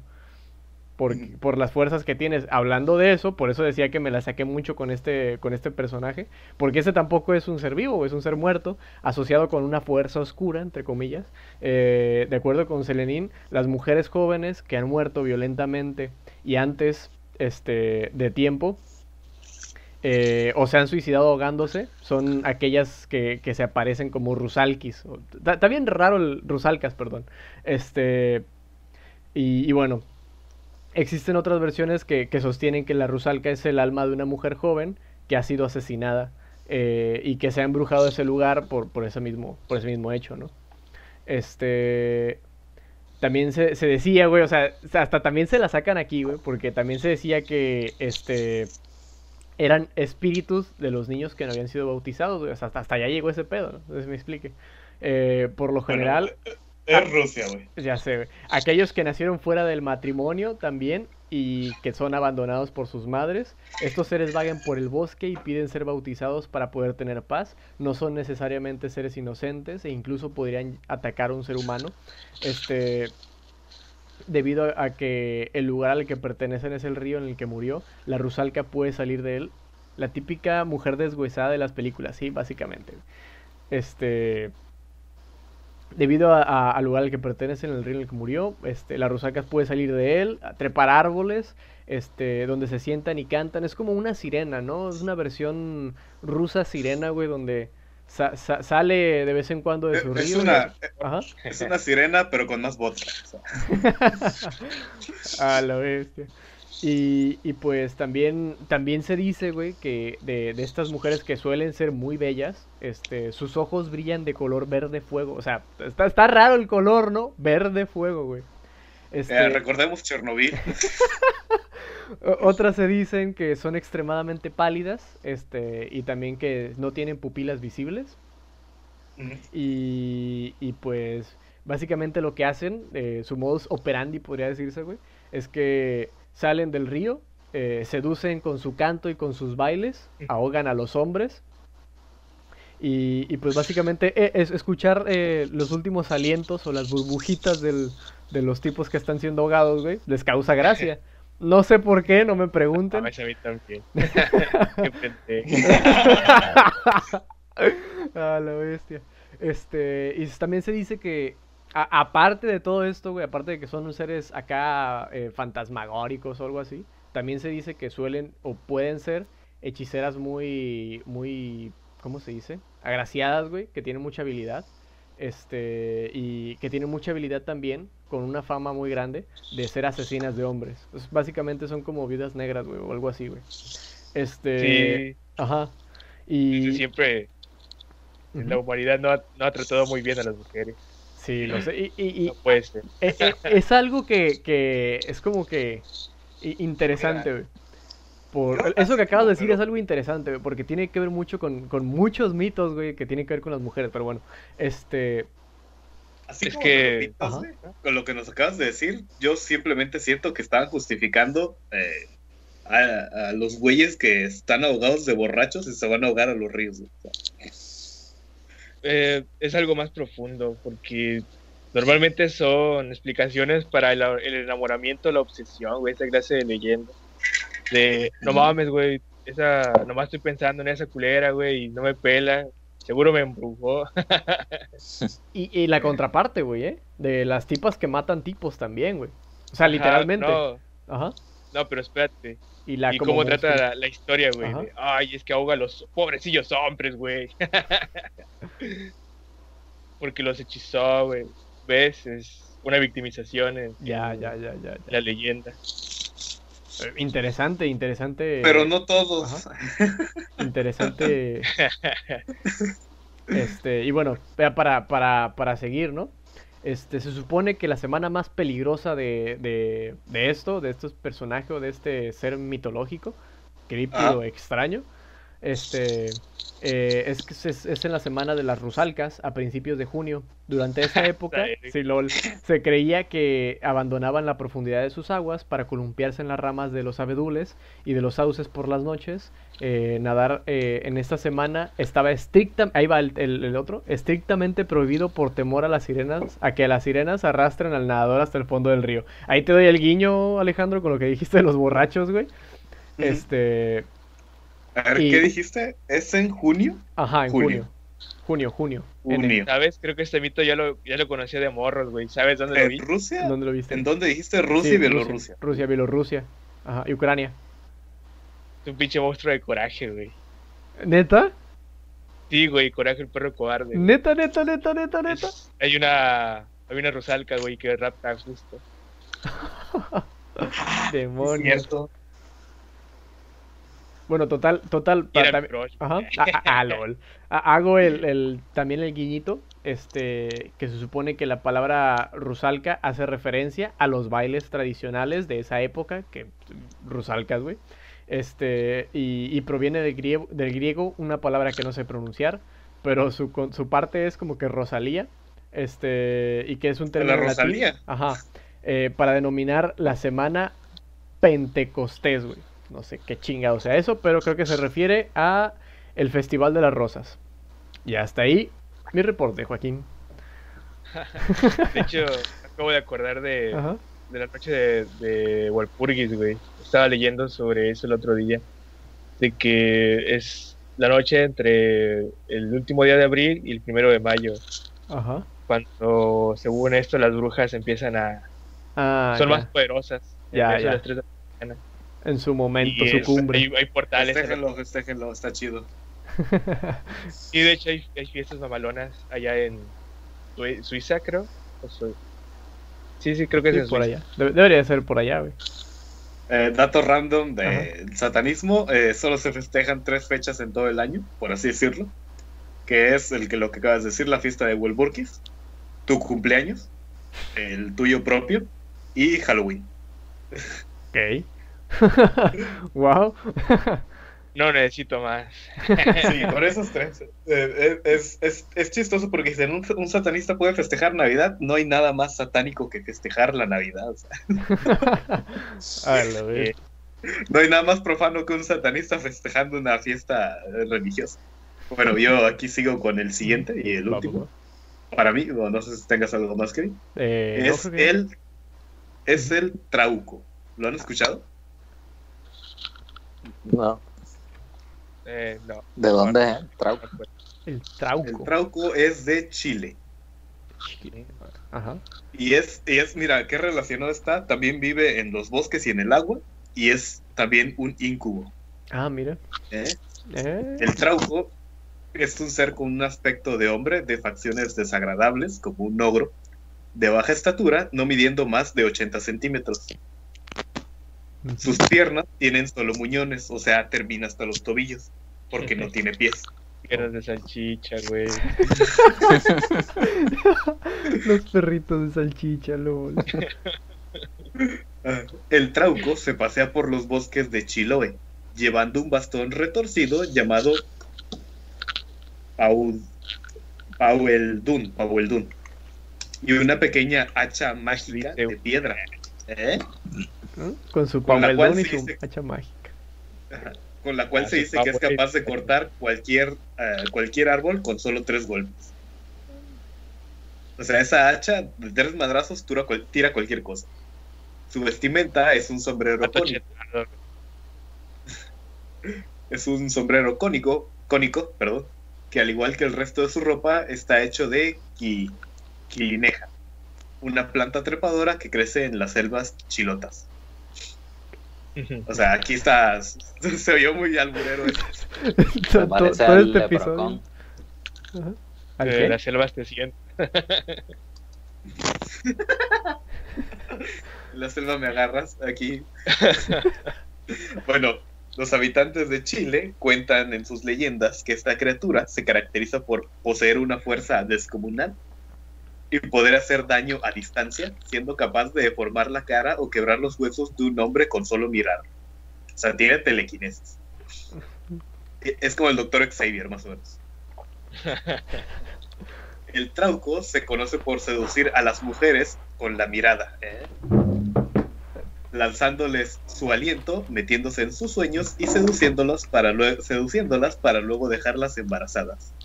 Por, las fuerzas que tienes. Hablando de eso, por eso decía que me la saqué mucho con este, con este personaje. Porque ese tampoco es un ser vivo, es un ser muerto, asociado con una fuerza oscura, entre comillas. Eh, de acuerdo con Selenín, las mujeres jóvenes que han muerto violentamente y antes este, de tiempo, eh, o se han suicidado ahogándose, son aquellas que, que se aparecen como rusalkis. Está bien raro el rusalcas, perdón. Este, y, y bueno, existen otras versiones que, que sostienen que la rusalka es el alma de una mujer joven que ha sido asesinada eh, y que se ha embrujado ese lugar por, por, ese mismo, por ese mismo hecho, ¿no? Este. También se, se decía, güey, o sea, hasta también se la sacan aquí, güey, porque también se decía que, este, eran espíritus de los niños que no habían sido bautizados, güey, o sea, hasta, hasta allá llegó ese pedo, ¿no? Entonces me explique. Eh, por lo Bueno, general, es Rusia, güey. ya sé, güey, aquellos que nacieron fuera del matrimonio también y que son abandonados por sus madres, estos seres vagan por el bosque y piden ser bautizados para poder tener paz, no son necesariamente seres inocentes e incluso podrían atacar a un ser humano, este, debido a- que el lugar al que pertenecen es el río en el que murió, la rusalka puede salir de él, la típica mujer deshuesada de las películas, sí, básicamente. Este, debido a- a- al lugar al que pertenece en el río en el que murió, este, la rusalka puede salir de él, trepar árboles, este, donde se sientan y cantan, es como una sirena, ¿no? Es una versión rusa sirena, güey, donde sa- sa- sale de vez en cuando de su Es río. y- una, Ajá. es una sirena, pero con más vodka. o sea. A la bestia. Y, y pues también, también se dice, güey, que de, de estas mujeres que suelen ser muy bellas, este, sus ojos brillan de color verde fuego. O sea, está, está raro el color, ¿no? Verde fuego, güey. Este, Eh, recordemos Chernobyl. otras se dicen que son extremadamente pálidas, este, y también que no tienen pupilas visibles. Y pues básicamente lo que hacen, eh, su modus operandi podría decirse, güey, es que salen del río, eh, seducen con su canto y con sus bailes, ahogan a los hombres. Y, y pues básicamente eh, es escuchar eh, los últimos alientos o las burbujitas del- de los tipos que están siendo ahogados, güey, les causa gracia. No sé por qué, no me pregunten. a mí también. Qué la bestia. Este, y también se dice que, a- aparte de todo esto, güey, aparte de que son seres acá eh, fantasmagóricos o algo así, también se dice que suelen o pueden ser hechiceras muy, muy, ¿cómo se dice? Agraciadas, güey, que tienen mucha habilidad. Este, y que tienen mucha habilidad también, con una fama muy grande, de ser asesinas de hombres. Pues, básicamente son como viudas negras, güey, o algo así, güey. Este, Sí, ajá. Y... siempre la humanidad no ha, no ha tratado muy bien a las mujeres. Sí, lo sé. Y, y- y No puede ser. e- e- es algo que, que es como que interesante, güey. Por, eso que acabas de decir es algo interesante, güey, porque tiene que ver mucho con, con muchos mitos, güey, que tienen que ver con las mujeres. Pero bueno, este... Así Es como que- güey, con lo que nos acabas de decir, yo simplemente siento que estaban justificando eh, a, a los güeyes que están ahogados de borrachos y se van a ahogar a los ríos. güey. Eh, es algo más profundo porque normalmente son explicaciones para el, el enamoramiento, la obsesión, güey, esa clase de leyenda. De, no mames, güey, esa, nomás estoy pensando en esa culera, güey, y no me pela, seguro me embrujó. Y, y la contraparte, güey, ¿eh? De las tipas que matan tipos también, güey. O sea, Ajá, literalmente. No, Ajá. no, pero espérate. Y la y cómo trata la, la historia, güey. Ajá. Ay, es que ahoga a los pobrecillos hombres, güey. Porque los hechizó, güey. ¿Ves? Es una victimización en, Ya, en ya, ya, ya. ya. la leyenda. Eh, Interesante, interesante. Pero no todos. Interesante. Este, y bueno, para, para, para seguir, ¿no? Este, se supone que la semana más peligrosa de, de, de esto, de estos personajes, o de este ser mitológico, críptido, Ah. extraño, este, eh, es, es, es en la semana de las Rusalcas, a principios de junio. Durante esa época, Eric. sí, lol, se creía que abandonaban la profundidad de sus aguas para columpiarse en las ramas de los abedules y de los sauces por las noches. Eh, nadar eh, en esta semana estaba estricta, ahí va el, el- el otro, estrictamente prohibido por temor a las sirenas, a que las sirenas arrastren al nadador hasta el fondo del río. Ahí te doy el guiño, Alejandro, con lo que dijiste de los borrachos, güey. Este, A ver, Y- ¿qué dijiste? ¿Es en junio? ajá, en junio. Junio, junio. Junio. ¿Sabes? Creo que este mito ya lo, ya lo conocía de morros, güey. ¿Sabes dónde lo vi? ¿En Rusia? ¿Dónde lo viste? ¿En dónde dijiste? Rusia Sí, y Bielorrusia. Rusia, Bielorrusia. Ajá, y Ucrania. Es un pinche monstruo de coraje, güey. ¿Neta? Sí, güey, coraje el perro cobarde. güey. ¿Neta, neta, neta, neta, neta? Es- hay una hay una rusalca, güey, que rapta justo. Demonios. Bueno, total, total. Y pa- era mi también- Ajá. ah, lol. Hago el, el- también el guiñito, este, que se supone que la palabra rusalka hace referencia a los bailes tradicionales de esa época, que rusalcas, güey. Este, y, y proviene del griego, del griego una palabra que no sé pronunciar, pero su, con- su parte es como que Rosalía, este, y que es un término latín, Rosalía? ajá, eh, para denominar la semana Pentecostés, güey. No sé qué chingado sea eso, pero creo que se refiere a el Festival de las Rosas. Y hasta ahí mi reporte, Joaquín. De hecho, acabo de acordar de, Ajá. de la noche de, de Walpurgis, güey. Estaba leyendo sobre eso el otro día. De que es la noche entre el último día de abril y el primero de mayo. Ajá. Cuando, según esto, las brujas empiezan a. Ah, son ya. más poderosas. Ya, ya. las tres de la En su momento, Y su es- cumbre. Hay, hay portales. festéjenlo, está chido. Y de hecho hay, hay fiestas mamalonas allá en Sui- Suiza, creo. Sí, sí, creo que es Sí, en por Suiza. allá. Debe- debería ser por allá, güey. Eh, dato random Ajá. del satanismo, eh, solo se festejan tres fechas en todo el año, por así decirlo, que es el que lo que acabas de decir, la fiesta de Welburkis, tu cumpleaños, el tuyo propio y Halloween. Ok. wow. No necesito más. Sí, por esos tres. Eh, es, es, es chistoso porque si un, un satanista puede festejar Navidad, no hay nada más satánico que festejar la Navidad. A la vez. no hay nada más profano que un satanista festejando una fiesta eh, religiosa. Bueno, yo aquí sigo con el siguiente y el último. Para mí, no sé si tengas algo más que Eh, no es que- el es el trauco. ¿Lo han escuchado? No. Eh, no. ¿De dónde es? Trauco. El El trauco. trauco es de Chile. Ajá. Y es, y es, mira, qué relacionado está. También vive en los bosques y en el agua. Y es también un incubo. Ah, mira. ¿eh? Eh, El trauco es un ser con un aspecto de hombre, de facciones desagradables, como un ogro, de baja estatura, no midiendo más de 80 centímetros. Sus piernas tienen solo muñones, o sea, termina hasta los tobillos, porque no tiene pies. Piernas de salchicha, güey. Los perritos de salchicha, lol. Ah, El trauco se pasea por los bosques de Chiloé, llevando un bastón retorcido llamado Pau, Paueldun, Paueldun, y una pequeña hacha mágica de piedra. ¿eh? ¿No? Con su pameldón y su dice- hacha mágica. Ajá. Con la cual Ah, se dice que es capaz de cortar cualquier, eh, cualquier árbol con solo tres golpes. O sea, esa hacha de tres madrazos tira, cual- tira cualquier cosa. Su vestimenta es un sombrero cónico. Es un sombrero cónico, cónico, perdón, que al igual que el resto de su ropa está hecho de qui- quilineja, una planta trepadora que crece en las selvas chilotas. O sea, aquí está, se oyó muy alburero. todo, parece todo este episodio. Ajá. ¿Al Eh, qué? las selvas te la selva me agarras aquí. bueno, los habitantes de Chile cuentan en sus leyendas que esta criatura se caracteriza por poseer una fuerza descomunal y poder hacer daño a distancia, siendo capaz de deformar la cara o quebrar los huesos de un hombre con solo mirar. O sea, tiene telequinesis. E- Es como el doctor Xavier, más o menos. El trauco se conoce por seducir a las mujeres con la mirada, ¿eh? lanzándoles su aliento, metiéndose en sus sueños y seduciéndolas para, lue- seduciéndolas para luego dejarlas embarazadas.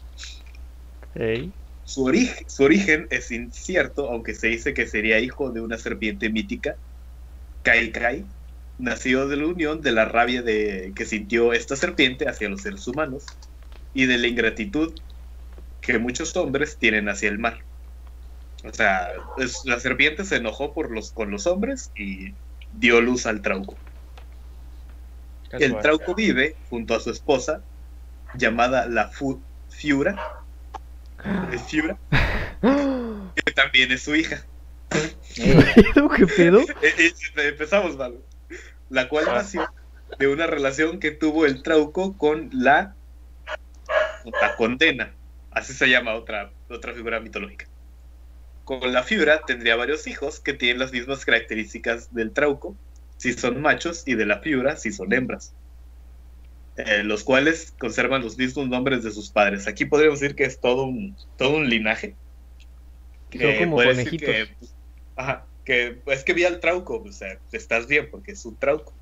Ey. Su, ori- su origen es incierto, aunque se dice que sería hijo de una serpiente mítica, Kai Kai, nacido de la unión de la rabia de, que sintió esta serpiente hacia los seres humanos y de la ingratitud que muchos hombres tienen hacia el mar. O sea, es- la serpiente se enojó por los, con los hombres y dio luz al trauco. El trauco vive junto a su esposa, llamada la Fu- Fiura, eh, Fiura, que también es su hija. ¿Pedo? ¿Qué pedo? Eh, eh, empezamos mal. La cual Ah. nació de una relación que tuvo el trauco con la, la condena. Así se llama otra, otra figura mitológica. Con la Fiura tendría varios hijos que tienen las mismas características del trauco, si son machos, y de la Fiura si son hembras. Eh, los cuales conservan los mismos nombres de sus padres. Aquí podríamos decir que es todo un, todo un linaje. Son como puede decir conejitos. que, ajá, que es que vi al trauco, o sea, estás bien porque es un trauco.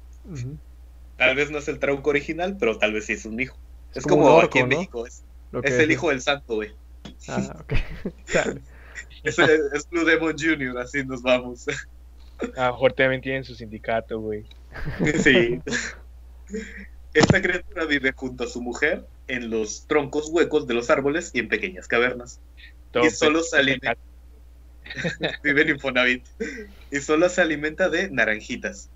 Tal vez no es el trauco original, pero tal vez sí es un hijo. Es, Es como como, orco, aquí en ¿no? México, es, que es el hijo del santo, güey. Ah, ok. Es Blue Demon Jr., así nos vamos. A lo mejor también tienen su sindicato, güey. Sí. Esta criatura vive junto a su mujer en los troncos huecos de los árboles y en pequeñas cavernas. Y solo se alimenta. Vive en Infonavit. Y solo se alimenta de naranjitas.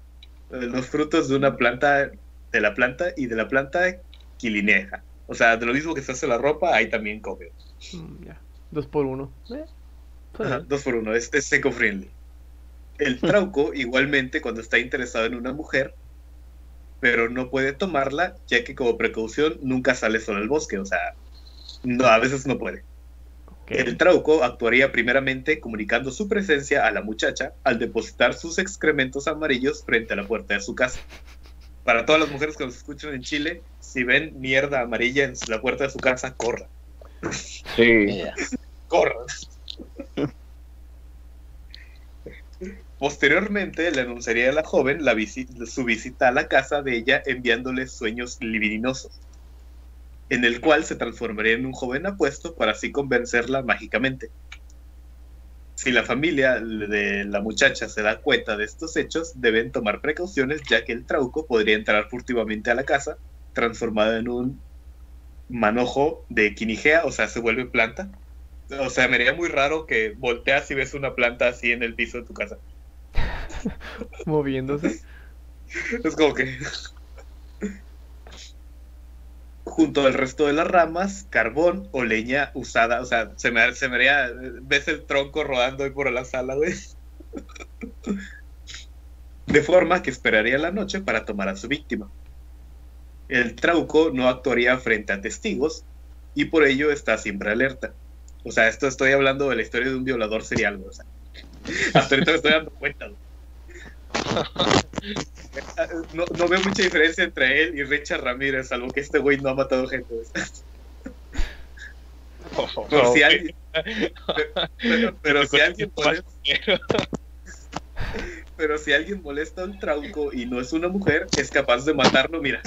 Los frutos de una planta, de la planta y de la planta quilineja. O sea, de lo mismo que se hace la ropa, ahí también come. Mm, ya. Dos por uno. Eh, Ajá, dos por uno, es, es seco friendly. El trauco, igualmente, cuando está interesado en una mujer, pero no puede tomarla, ya que como precaución nunca sale solo al bosque, o sea, no, a veces no puede. El trauco actuaría primeramente comunicando su presencia a la muchacha al depositar sus excrementos amarillos frente a la puerta de su casa. Para todas las mujeres que nos escuchan en Chile, si ven mierda amarilla en la puerta de su casa, corran. Sí. Corran. Posteriormente le anunciaría a la joven su visita a la casa de ella enviándole sueños libidinosos, en el cual se transformaría en un joven apuesto para así convencerla mágicamente. Si la familia de la muchacha se da cuenta de estos hechos, deben tomar precauciones ya que el trauco podría entrar furtivamente a la casa, transformado en un manojo de quinigea, o sea, se vuelve planta. O sea, me haría muy raro que volteas y ves una planta así en el piso de tu casa. Moviéndose. Es como que. Junto al resto de las ramas, carbón o leña usada. O sea, se me, se me haría. Ves el tronco rodando ahí por la sala, güey. De forma que esperaría la noche para tomar a su víctima. El trauco no actuaría frente a testigos y por ello está siempre alerta. O sea, esto estoy hablando de la historia de un violador serial, o sea. Hasta ahorita me estoy dando cuenta. No, no veo mucha diferencia entre él y Richard Ramírez, salvo que este güey no ha matado gente. güey. Por si alguien. Pero, pero si alguien molesta, pero si alguien molesta a un trauco y no es una mujer, es capaz de matarlo, mira,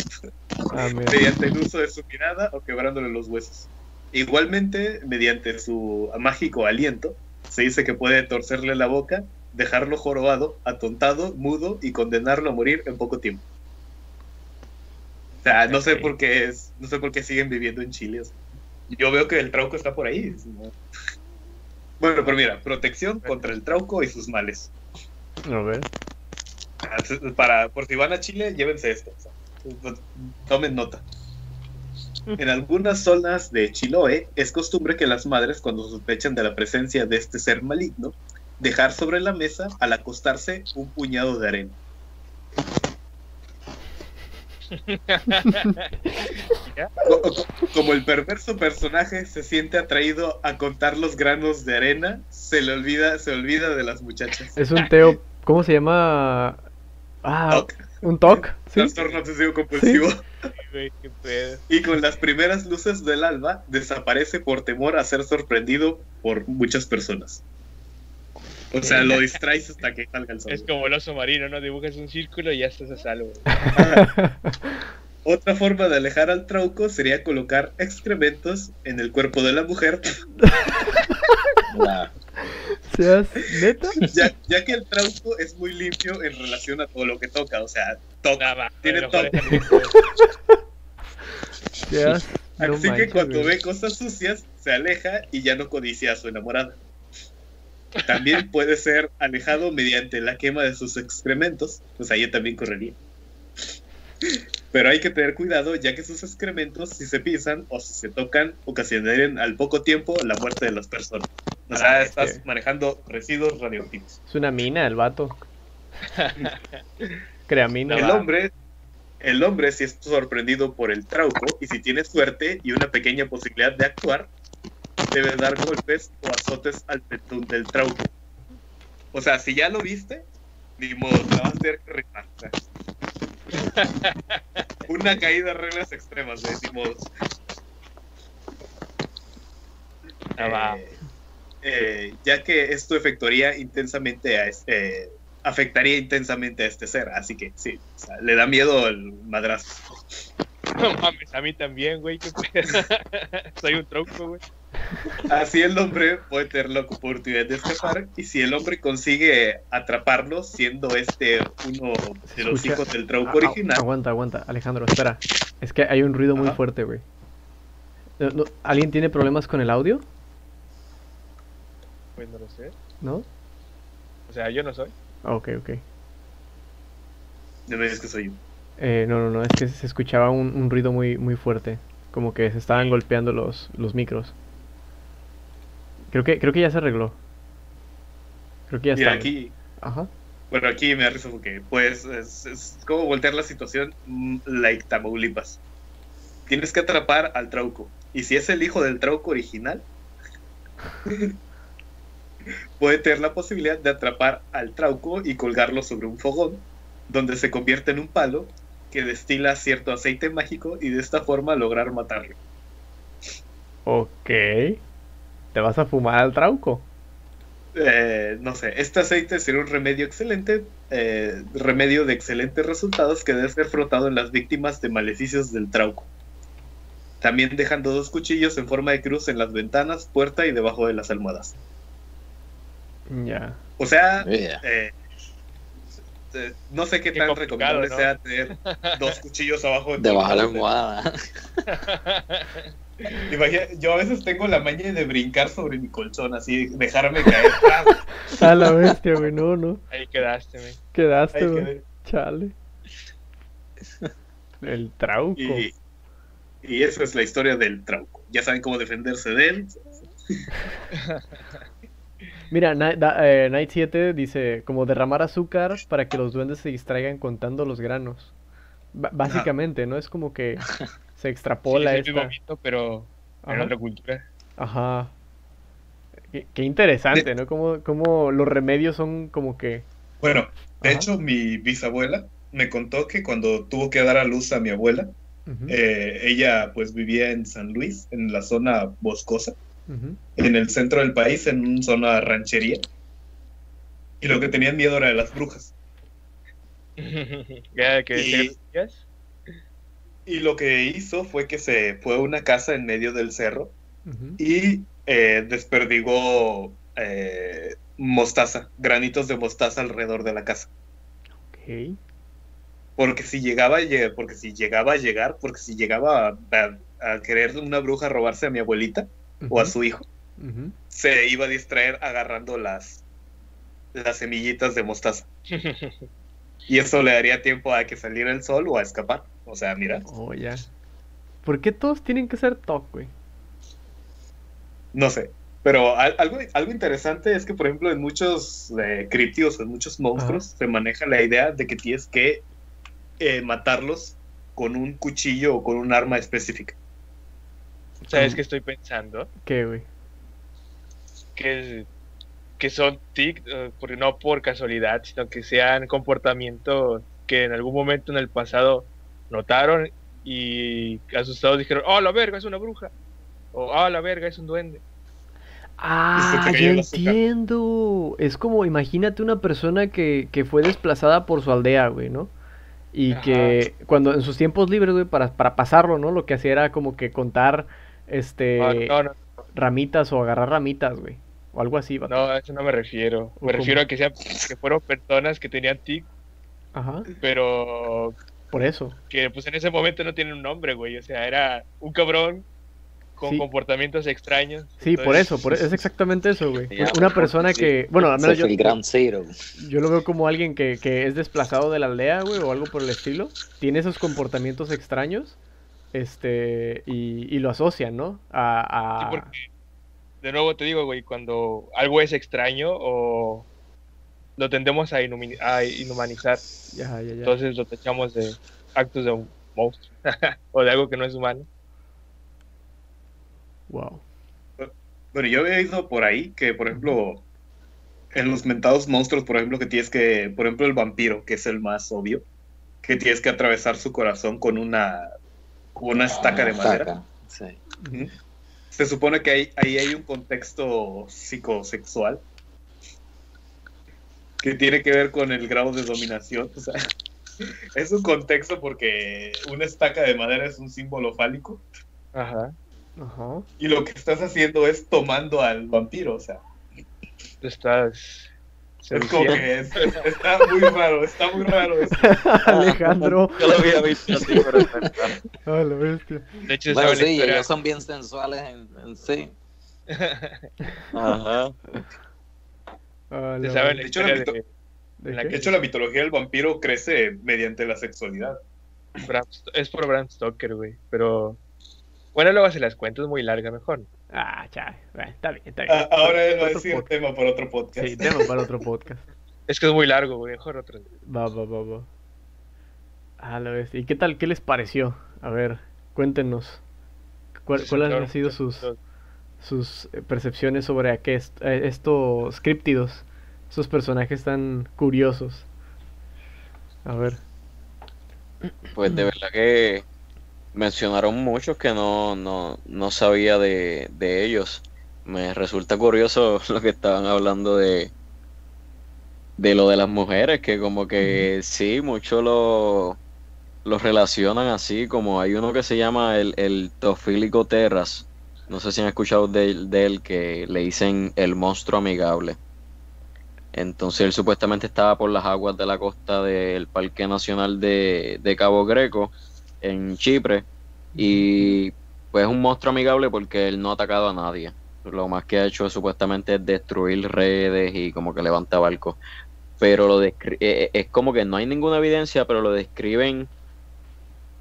Ah, mira. mediante el uso de su mirada o quebrándole los huesos. Igualmente, mediante su mágico aliento, se dice que puede torcerle la boca, dejarlo jorobado, atontado, mudo y condenarlo a morir en poco tiempo. O sea, no sé por qué es, no sé por qué siguen viviendo en Chile. o sea. yo veo que el trauco está por ahí. Bueno, pero mira, protección contra el trauco y sus males. A ver. Para, por si van a Chile, llévense esto. o sea, tomen nota. En algunas zonas de Chiloé es costumbre que las madres, cuando sospechan de la presencia de este ser maligno, dejar sobre la mesa al acostarse un puñado de arena. Co- co- Como el perverso personaje se siente atraído a contar los granos de arena, se le olvida, se olvida de las muchachas. Es un Teo. ¿Cómo se llama? Ah, Toc, un TOC. ¿Sí? Trastorno obsesivo compulsivo. Pedo. Y con las primeras luces del alba desaparece por temor a ser sorprendido por muchas personas. O sea, lo distraes hasta que salga el sol. Es como el oso marino, ¿no? Dibujas un círculo y ya estás a salvo. Otra forma de alejar al trauco sería colocar excrementos en el cuerpo de la mujer, Nah. ¿Seas neta? ya, ya que el trauco es muy limpio en relación a todo lo que toca. O sea, toca. Tiene todo. Así que manches, cuando ve cosas sucias, se se aleja y ya no codicia a su enamorada. También puede ser alejado mediante la quema de sus excrementos, pues ahí también correría. Pero hay que tener cuidado ya que sus excrementos, si se pisan o si se tocan, ocasionarían al poco tiempo la muerte de las personas. O sea, Ah, estás manejando residuos radioactivos. Es una mina el vato. Crea mina. El hombre, el hombre si es sorprendido por el trauco y si tiene suerte y una pequeña posibilidad de actuar, debe dar golpes o azotes al del trauco. O sea, si ya lo viste, ni modo, te vas a tener que rifar. Una caída, reglas extremas, de ni modo. Ah, va. Eh, eh, ya que esto efectuaría intensamente a este, afectaría intensamente a este ser, así que sí, o sea, le da miedo el madrazo. No mames, a mí también, güey. qué. Soy un tronco, güey. Así el hombre puede tener la oportunidad de escapar y si el hombre consigue atraparlo, siendo este uno de los Escucha. hijos del trauco Ah, ah, original, Aguanta, aguanta. Alejandro, espera. Es que hay un ruido muy fuerte, güey. No, no, ¿Alguien tiene problemas con el audio? Pues no lo sé. ¿No? O sea, yo no soy. Ah, Ok, ok. no me digas que soy yo. Eh, no, no, no, es que se escuchaba un, un ruido muy, muy fuerte. Como que se estaban golpeando los, los micros. Creo que, creo que ya se arregló. Creo que ya Mira, está. aquí, Ajá. bueno, aquí me da risa porque, pues, es, es como voltear la situación mm, like Tamaulipas. Tienes que atrapar al trauco. Y si es el hijo del trauco original, puede tener la posibilidad de atrapar al trauco y colgarlo sobre un fogón, donde se convierte en un palo que destila cierto aceite mágico y de esta forma lograr matarlo. Ok. ¿Te vas a fumar al trauco? Eh, no sé, este aceite sería un remedio excelente, eh, remedio de excelentes resultados que debe ser frotado en las víctimas de maleficios del trauco. También dejando dos cuchillos en forma de cruz en las ventanas, puerta y debajo de las almohadas. Ya. O sea, Yeah. eh, eh, no sé qué, Qué tan recomendable ¿no? sea tener dos cuchillos abajo de Debajo de la almohada. Imagina- yo a veces tengo la maña de brincar sobre mi colchón, así, dejarme caer. ¡Tras! A la bestia, güey. No, no. Ahí quedaste, güey. Quedaste, güey. Chale. El trauco. Y, y esa es la historia del trauco. Ya saben cómo defenderse de él. Mira, da- eh, Night 7 dice, como derramar azúcar para que los duendes se distraigan contando los granos. Básicamente, ¿no? Es como que se Sí, extrapola es el mismo esta... mito, pero en Ajá. otra cultura. Ajá. Qué, qué interesante, ¿no? Como, como los remedios son como que... Bueno, de Ajá. hecho, mi bisabuela me contó que cuando tuvo que dar a luz a mi abuela, eh, ella pues vivía en San Luis, en la zona boscosa, en el centro del país, en una zona ranchería. Y lo que tenían miedo era de las brujas. Y- decías. Y lo que hizo fue que se fue a una casa en medio del cerro y eh, desperdigó eh, mostaza, granitos de mostaza alrededor de la casa. Ok. Porque si llegaba a llegar, porque si llegaba a llegar, porque si llegaba a, a- a querer una bruja robarse a mi abuelita o a su hijo, se iba a distraer agarrando las, las semillitas de mostaza. Y eso le daría tiempo a que saliera el sol o a escapar. O sea, mira, Oh, ya. ¿Por qué todos tienen que ser top, güey? no sé. Pero al- algo, algo interesante es que, por ejemplo, en muchos eh, críptidos, en muchos monstruos, se maneja la idea de que tienes que eh, matarlos con un cuchillo o con un arma específica. ¿Sabes qué estoy pensando? ¿Qué, güey? Que, que son tic, eh, por- no por casualidad, sino que sean comportamientos que en algún momento en el pasado notaron y asustados dijeron, oh, la verga, es una bruja. O, oh, la verga, es un duende. Ah, ya entiendo. Es como, imagínate una persona que, que fue desplazada por su aldea, güey, ¿no? Y Ajá. que cuando en sus tiempos libres, güey, para, para pasarlo, ¿no? Lo que hacía era como que contar, este, Ah, no, no, ramitas o agarrar ramitas, güey. O algo así, vato. no, a eso no me refiero. ¿O Me refiero a que, sean, que fueron personas que tenían tic, Ajá, pero por eso. que pues en ese momento no tienen un nombre, güey. O sea, era un cabrón con Sí. comportamientos extraños. Sí, por eso, por, es exactamente eso, güey. Una persona sí. que, bueno, al menos yo, yo lo veo como alguien que, que es desplazado de la aldea, güey, o algo por el estilo. Tiene esos comportamientos extraños, este, y, y lo asocian, ¿no? Sí, A, a... porque, de nuevo te digo, güey, cuando algo es extraño o lo tendemos a, inhumanizar, Ya, ya, ya. entonces lo tachamos de actos de un monstruo o de algo que no es humano. Wow. Bueno, yo había ido por ahí que, por ejemplo, en los mentados monstruos, por ejemplo, que tienes que, por ejemplo, el vampiro, que es el más obvio, que tienes que atravesar su corazón con una, con una estaca de madera. estaca, Sí. Ujú. Se supone que ahí, ahí hay un contexto psicosexual que tiene que ver con el grado de dominación. O sea, es un contexto porque una estaca de madera es un símbolo fálico Ajá. Ajá. y lo que estás haciendo es tomando al vampiro. O sea, estás. es como que es- es- está muy raro, está muy raro eso. Alejandro. Yo lo había visto así, pero es verdad. A la bestia. De hecho, Bueno, sí, ellos son bien sensuales en, en sí. Ajá. A la se sabe la De hecho, la historia mito- de ¿De en la qué? De hecho, la mitología del vampiro crece mediante la sexualidad. Bram, es por Bram Stoker, güey. Pero. Bueno, luego se las cuento, es muy larga, mejor. Ah, chale. Bueno, está bien, está bien. Ah, ahora él va a Otro decir podcast. tema por otro podcast. Sí, tema para otro podcast. Es que es muy largo, güey. Mejor otro. Va, va, va, va. A la bestia. ¿Y qué tal? ¿Qué les pareció? A ver, cuéntenos. ¿Cuál- Se ¿Cuáles han sido sus, sus eh, percepciones sobre aquest- estos críptidos? Esos personajes tan curiosos. A ver. Pues de verdad que mencionaron muchos que no, no, no sabía de, de ellos. Me resulta curioso lo que estaban hablando de, de lo de las mujeres, que como que sí, muchos lo, lo relacionan así, como hay uno que se llama el, el Tofílico Terras. No sé si han escuchado de, él- de él, que le dicen el monstruo amigable. Entonces él supuestamente estaba por las aguas de la costa del Parque Nacional de, de Cabo Greco, en Chipre, y pues es un monstruo amigable porque él no ha atacado a nadie. Lo más que ha hecho es, supuestamente es destruir redes y como que levanta barcos. Pero lo eh, eh, es como que no hay ninguna evidencia, pero lo describen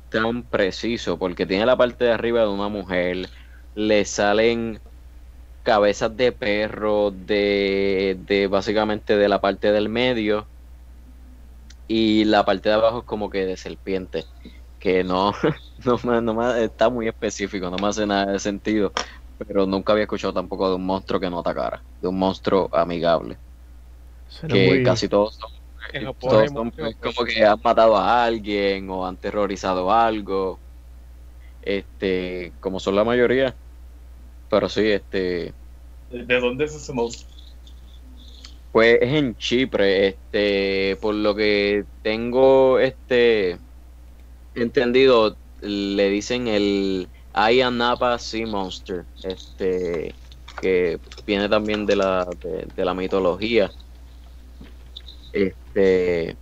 tan preciso, porque tiene la parte de arriba de una mujer, le salen cabezas de perro de, de básicamente de la parte del medio y la parte de abajo es como que de serpiente que no no, me- no me- está muy específico no me hace nada de sentido pero nunca había escuchado tampoco de un monstruo que no atacara de un monstruo amigable Suena que muy... casi todos son, todos son, mucho, pues, pues. como que han matado a alguien o han terrorizado algo este como son la mayoría pero sí este ¿De dónde es ese monstruo? Pues es en Chipre, este, por lo que tengo este entendido, le dicen el Aya Napa Sea Monster, este, que viene también de la, de, de la mitología. Este,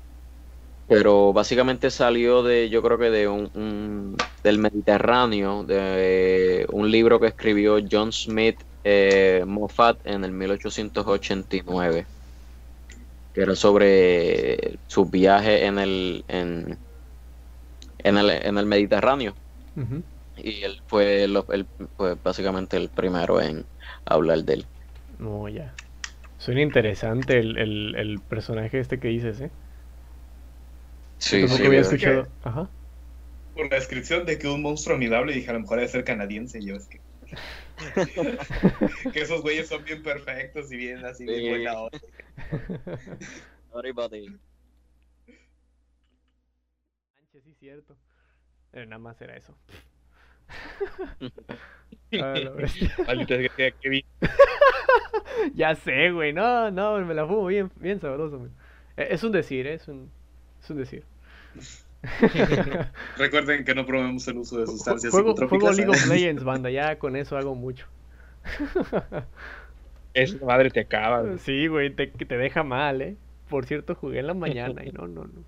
pero básicamente salió de, yo creo que de un, un- del Mediterráneo, de un libro que escribió John Smith eh, Moffat en el 1889 que era sobre su viaje en el en, en el en el Mediterráneo y él fue él fue básicamente el primero en hablar de él No, ya. Suena interesante el, el, el personaje este que dices, ¿eh? Sí había de- escuchado. Ajá. Por la descripción de que un monstruo amigable, dije a lo mejor debe ser canadiense. y Yo es que. que esos güeyes son bien perfectos y bien así, bien Sí. buena onda. Everybody. Sánchez, sí, cierto. Eh, nada más era eso. Ah, ya sé, güey. No, no, me la fumo bien, bien sabroso, güey. Eh, Es un decir, ¿eh? Es un, es un decir. Recuerden que no promovemos el uso de sustancias Juego, juego. League of Legends, banda. Ya con eso hago mucho. Esa madre te acaba, güey. Sí, güey, te, que te deja mal, ¿eh? Por cierto, jugué en la mañana y no, no, no.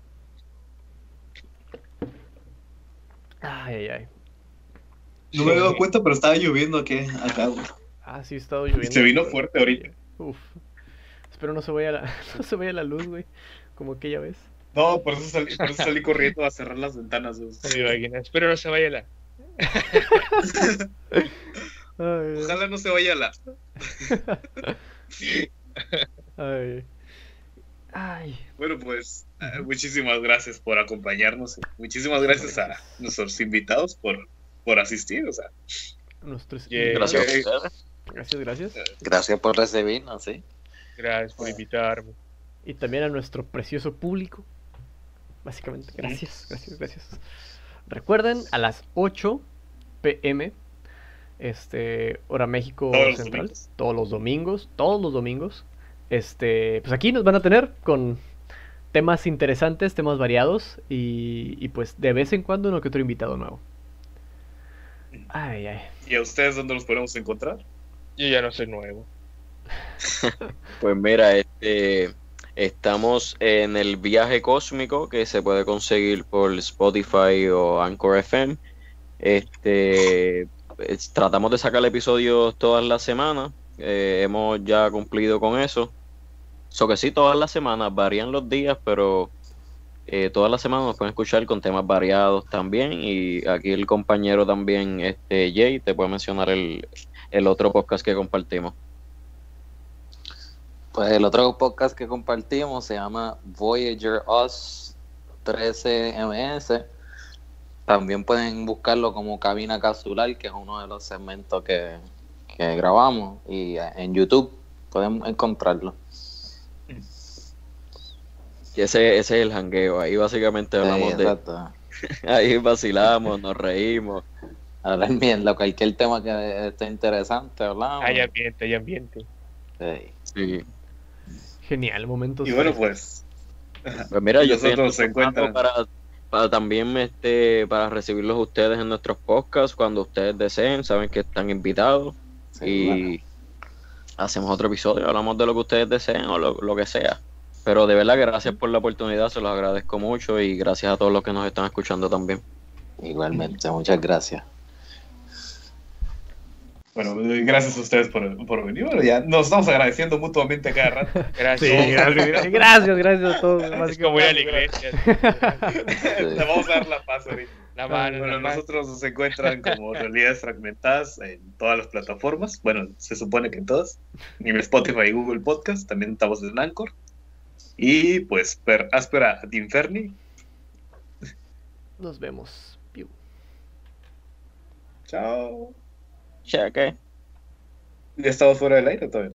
Ay, ay, ay. No me he dado cuenta, pero estaba lloviendo aquí, acá, güey. Ah, sí, ha estado lloviendo. Se vino fuerte ahorita. Uf. Espero no se vaya la, no se vaya la luz, güey. Como aquella vez. No, por eso salí, por eso salí corriendo a cerrar las ventanas. Espero no se vaya la. Ay, Ojalá no se vaya la. ay. Ay. Bueno, pues eh, muchísimas gracias por acompañarnos. Muchísimas gracias a nuestros invitados por, por asistir. O sea, Nuestros Yeah. Gracias. Gracias, gracias. Gracias por recibirnos, sí. Gracias por invitarme. Y también a nuestro precioso público. Básicamente, gracias, gracias, gracias. Recuerden, a las 8 pm, este, hora México Todos Central, todos los domingos, todos los domingos. Este, pues aquí nos van a tener con temas interesantes, temas variados y, y pues de vez en cuando uno que otro invitado nuevo. Ay, ay. ¿y a ustedes dónde los podemos encontrar? Yo ya no soy nuevo. Pues mira, este, estamos en el viaje cósmico que se puede conseguir por Spotify o Anchor FM. Este, es- tratamos de sacar episodios todas las semanas. eh, hemos ya cumplido con eso. So que sí, todas las semanas varían los días, pero eh, todas las semanas nos pueden escuchar con temas variados también. Y aquí el compañero también, este Jay, te puede mencionar el, el otro podcast que compartimos. Pues el otro podcast que compartimos se llama Voyager Us 13MS. También pueden buscarlo como Cabina Capsular, que es uno de los segmentos que, que grabamos. Y en YouTube pueden encontrarlo. Y ese, ese es el jangueo. Ahí básicamente hablamos Sí, de. Ahí vacilamos, nos reímos. Hablar bien, lo cualquier tema que esté interesante, hablamos. Hay ambiente, hay ambiente. Sí. Sí. Genial, momentos. Y bueno, pues Pues mira, yo estoy en para, para también este, para recibirlos ustedes en nuestros podcasts cuando ustedes deseen, saben que están invitados sí, y bueno. hacemos otro episodio, hablamos de lo que ustedes deseen o lo, lo que sea. Pero de verdad, gracias por la oportunidad, se los agradezco mucho y gracias a todos los que nos están escuchando también. Igualmente, muchas gracias. Bueno, eh, gracias a ustedes por, por venir. Bueno, ya nos estamos agradeciendo mutuamente cada rato. Gracias. Sí, gracias, gracias, gracias a todos. Es como ir a la iglesia. Te vamos a dar la paz ahorita. La mano, Bueno, la mano. nosotros nos encuentran como Realidades Fragmentadas en todas las plataformas. Bueno, se supone que en todas. En Spotify y Google Podcast. También estamos en Anchor. Y pues, per áspera ad inferni. Nos vemos. Piu. Chao. Cheque. ¿Ya estamos fuera del aire todavía?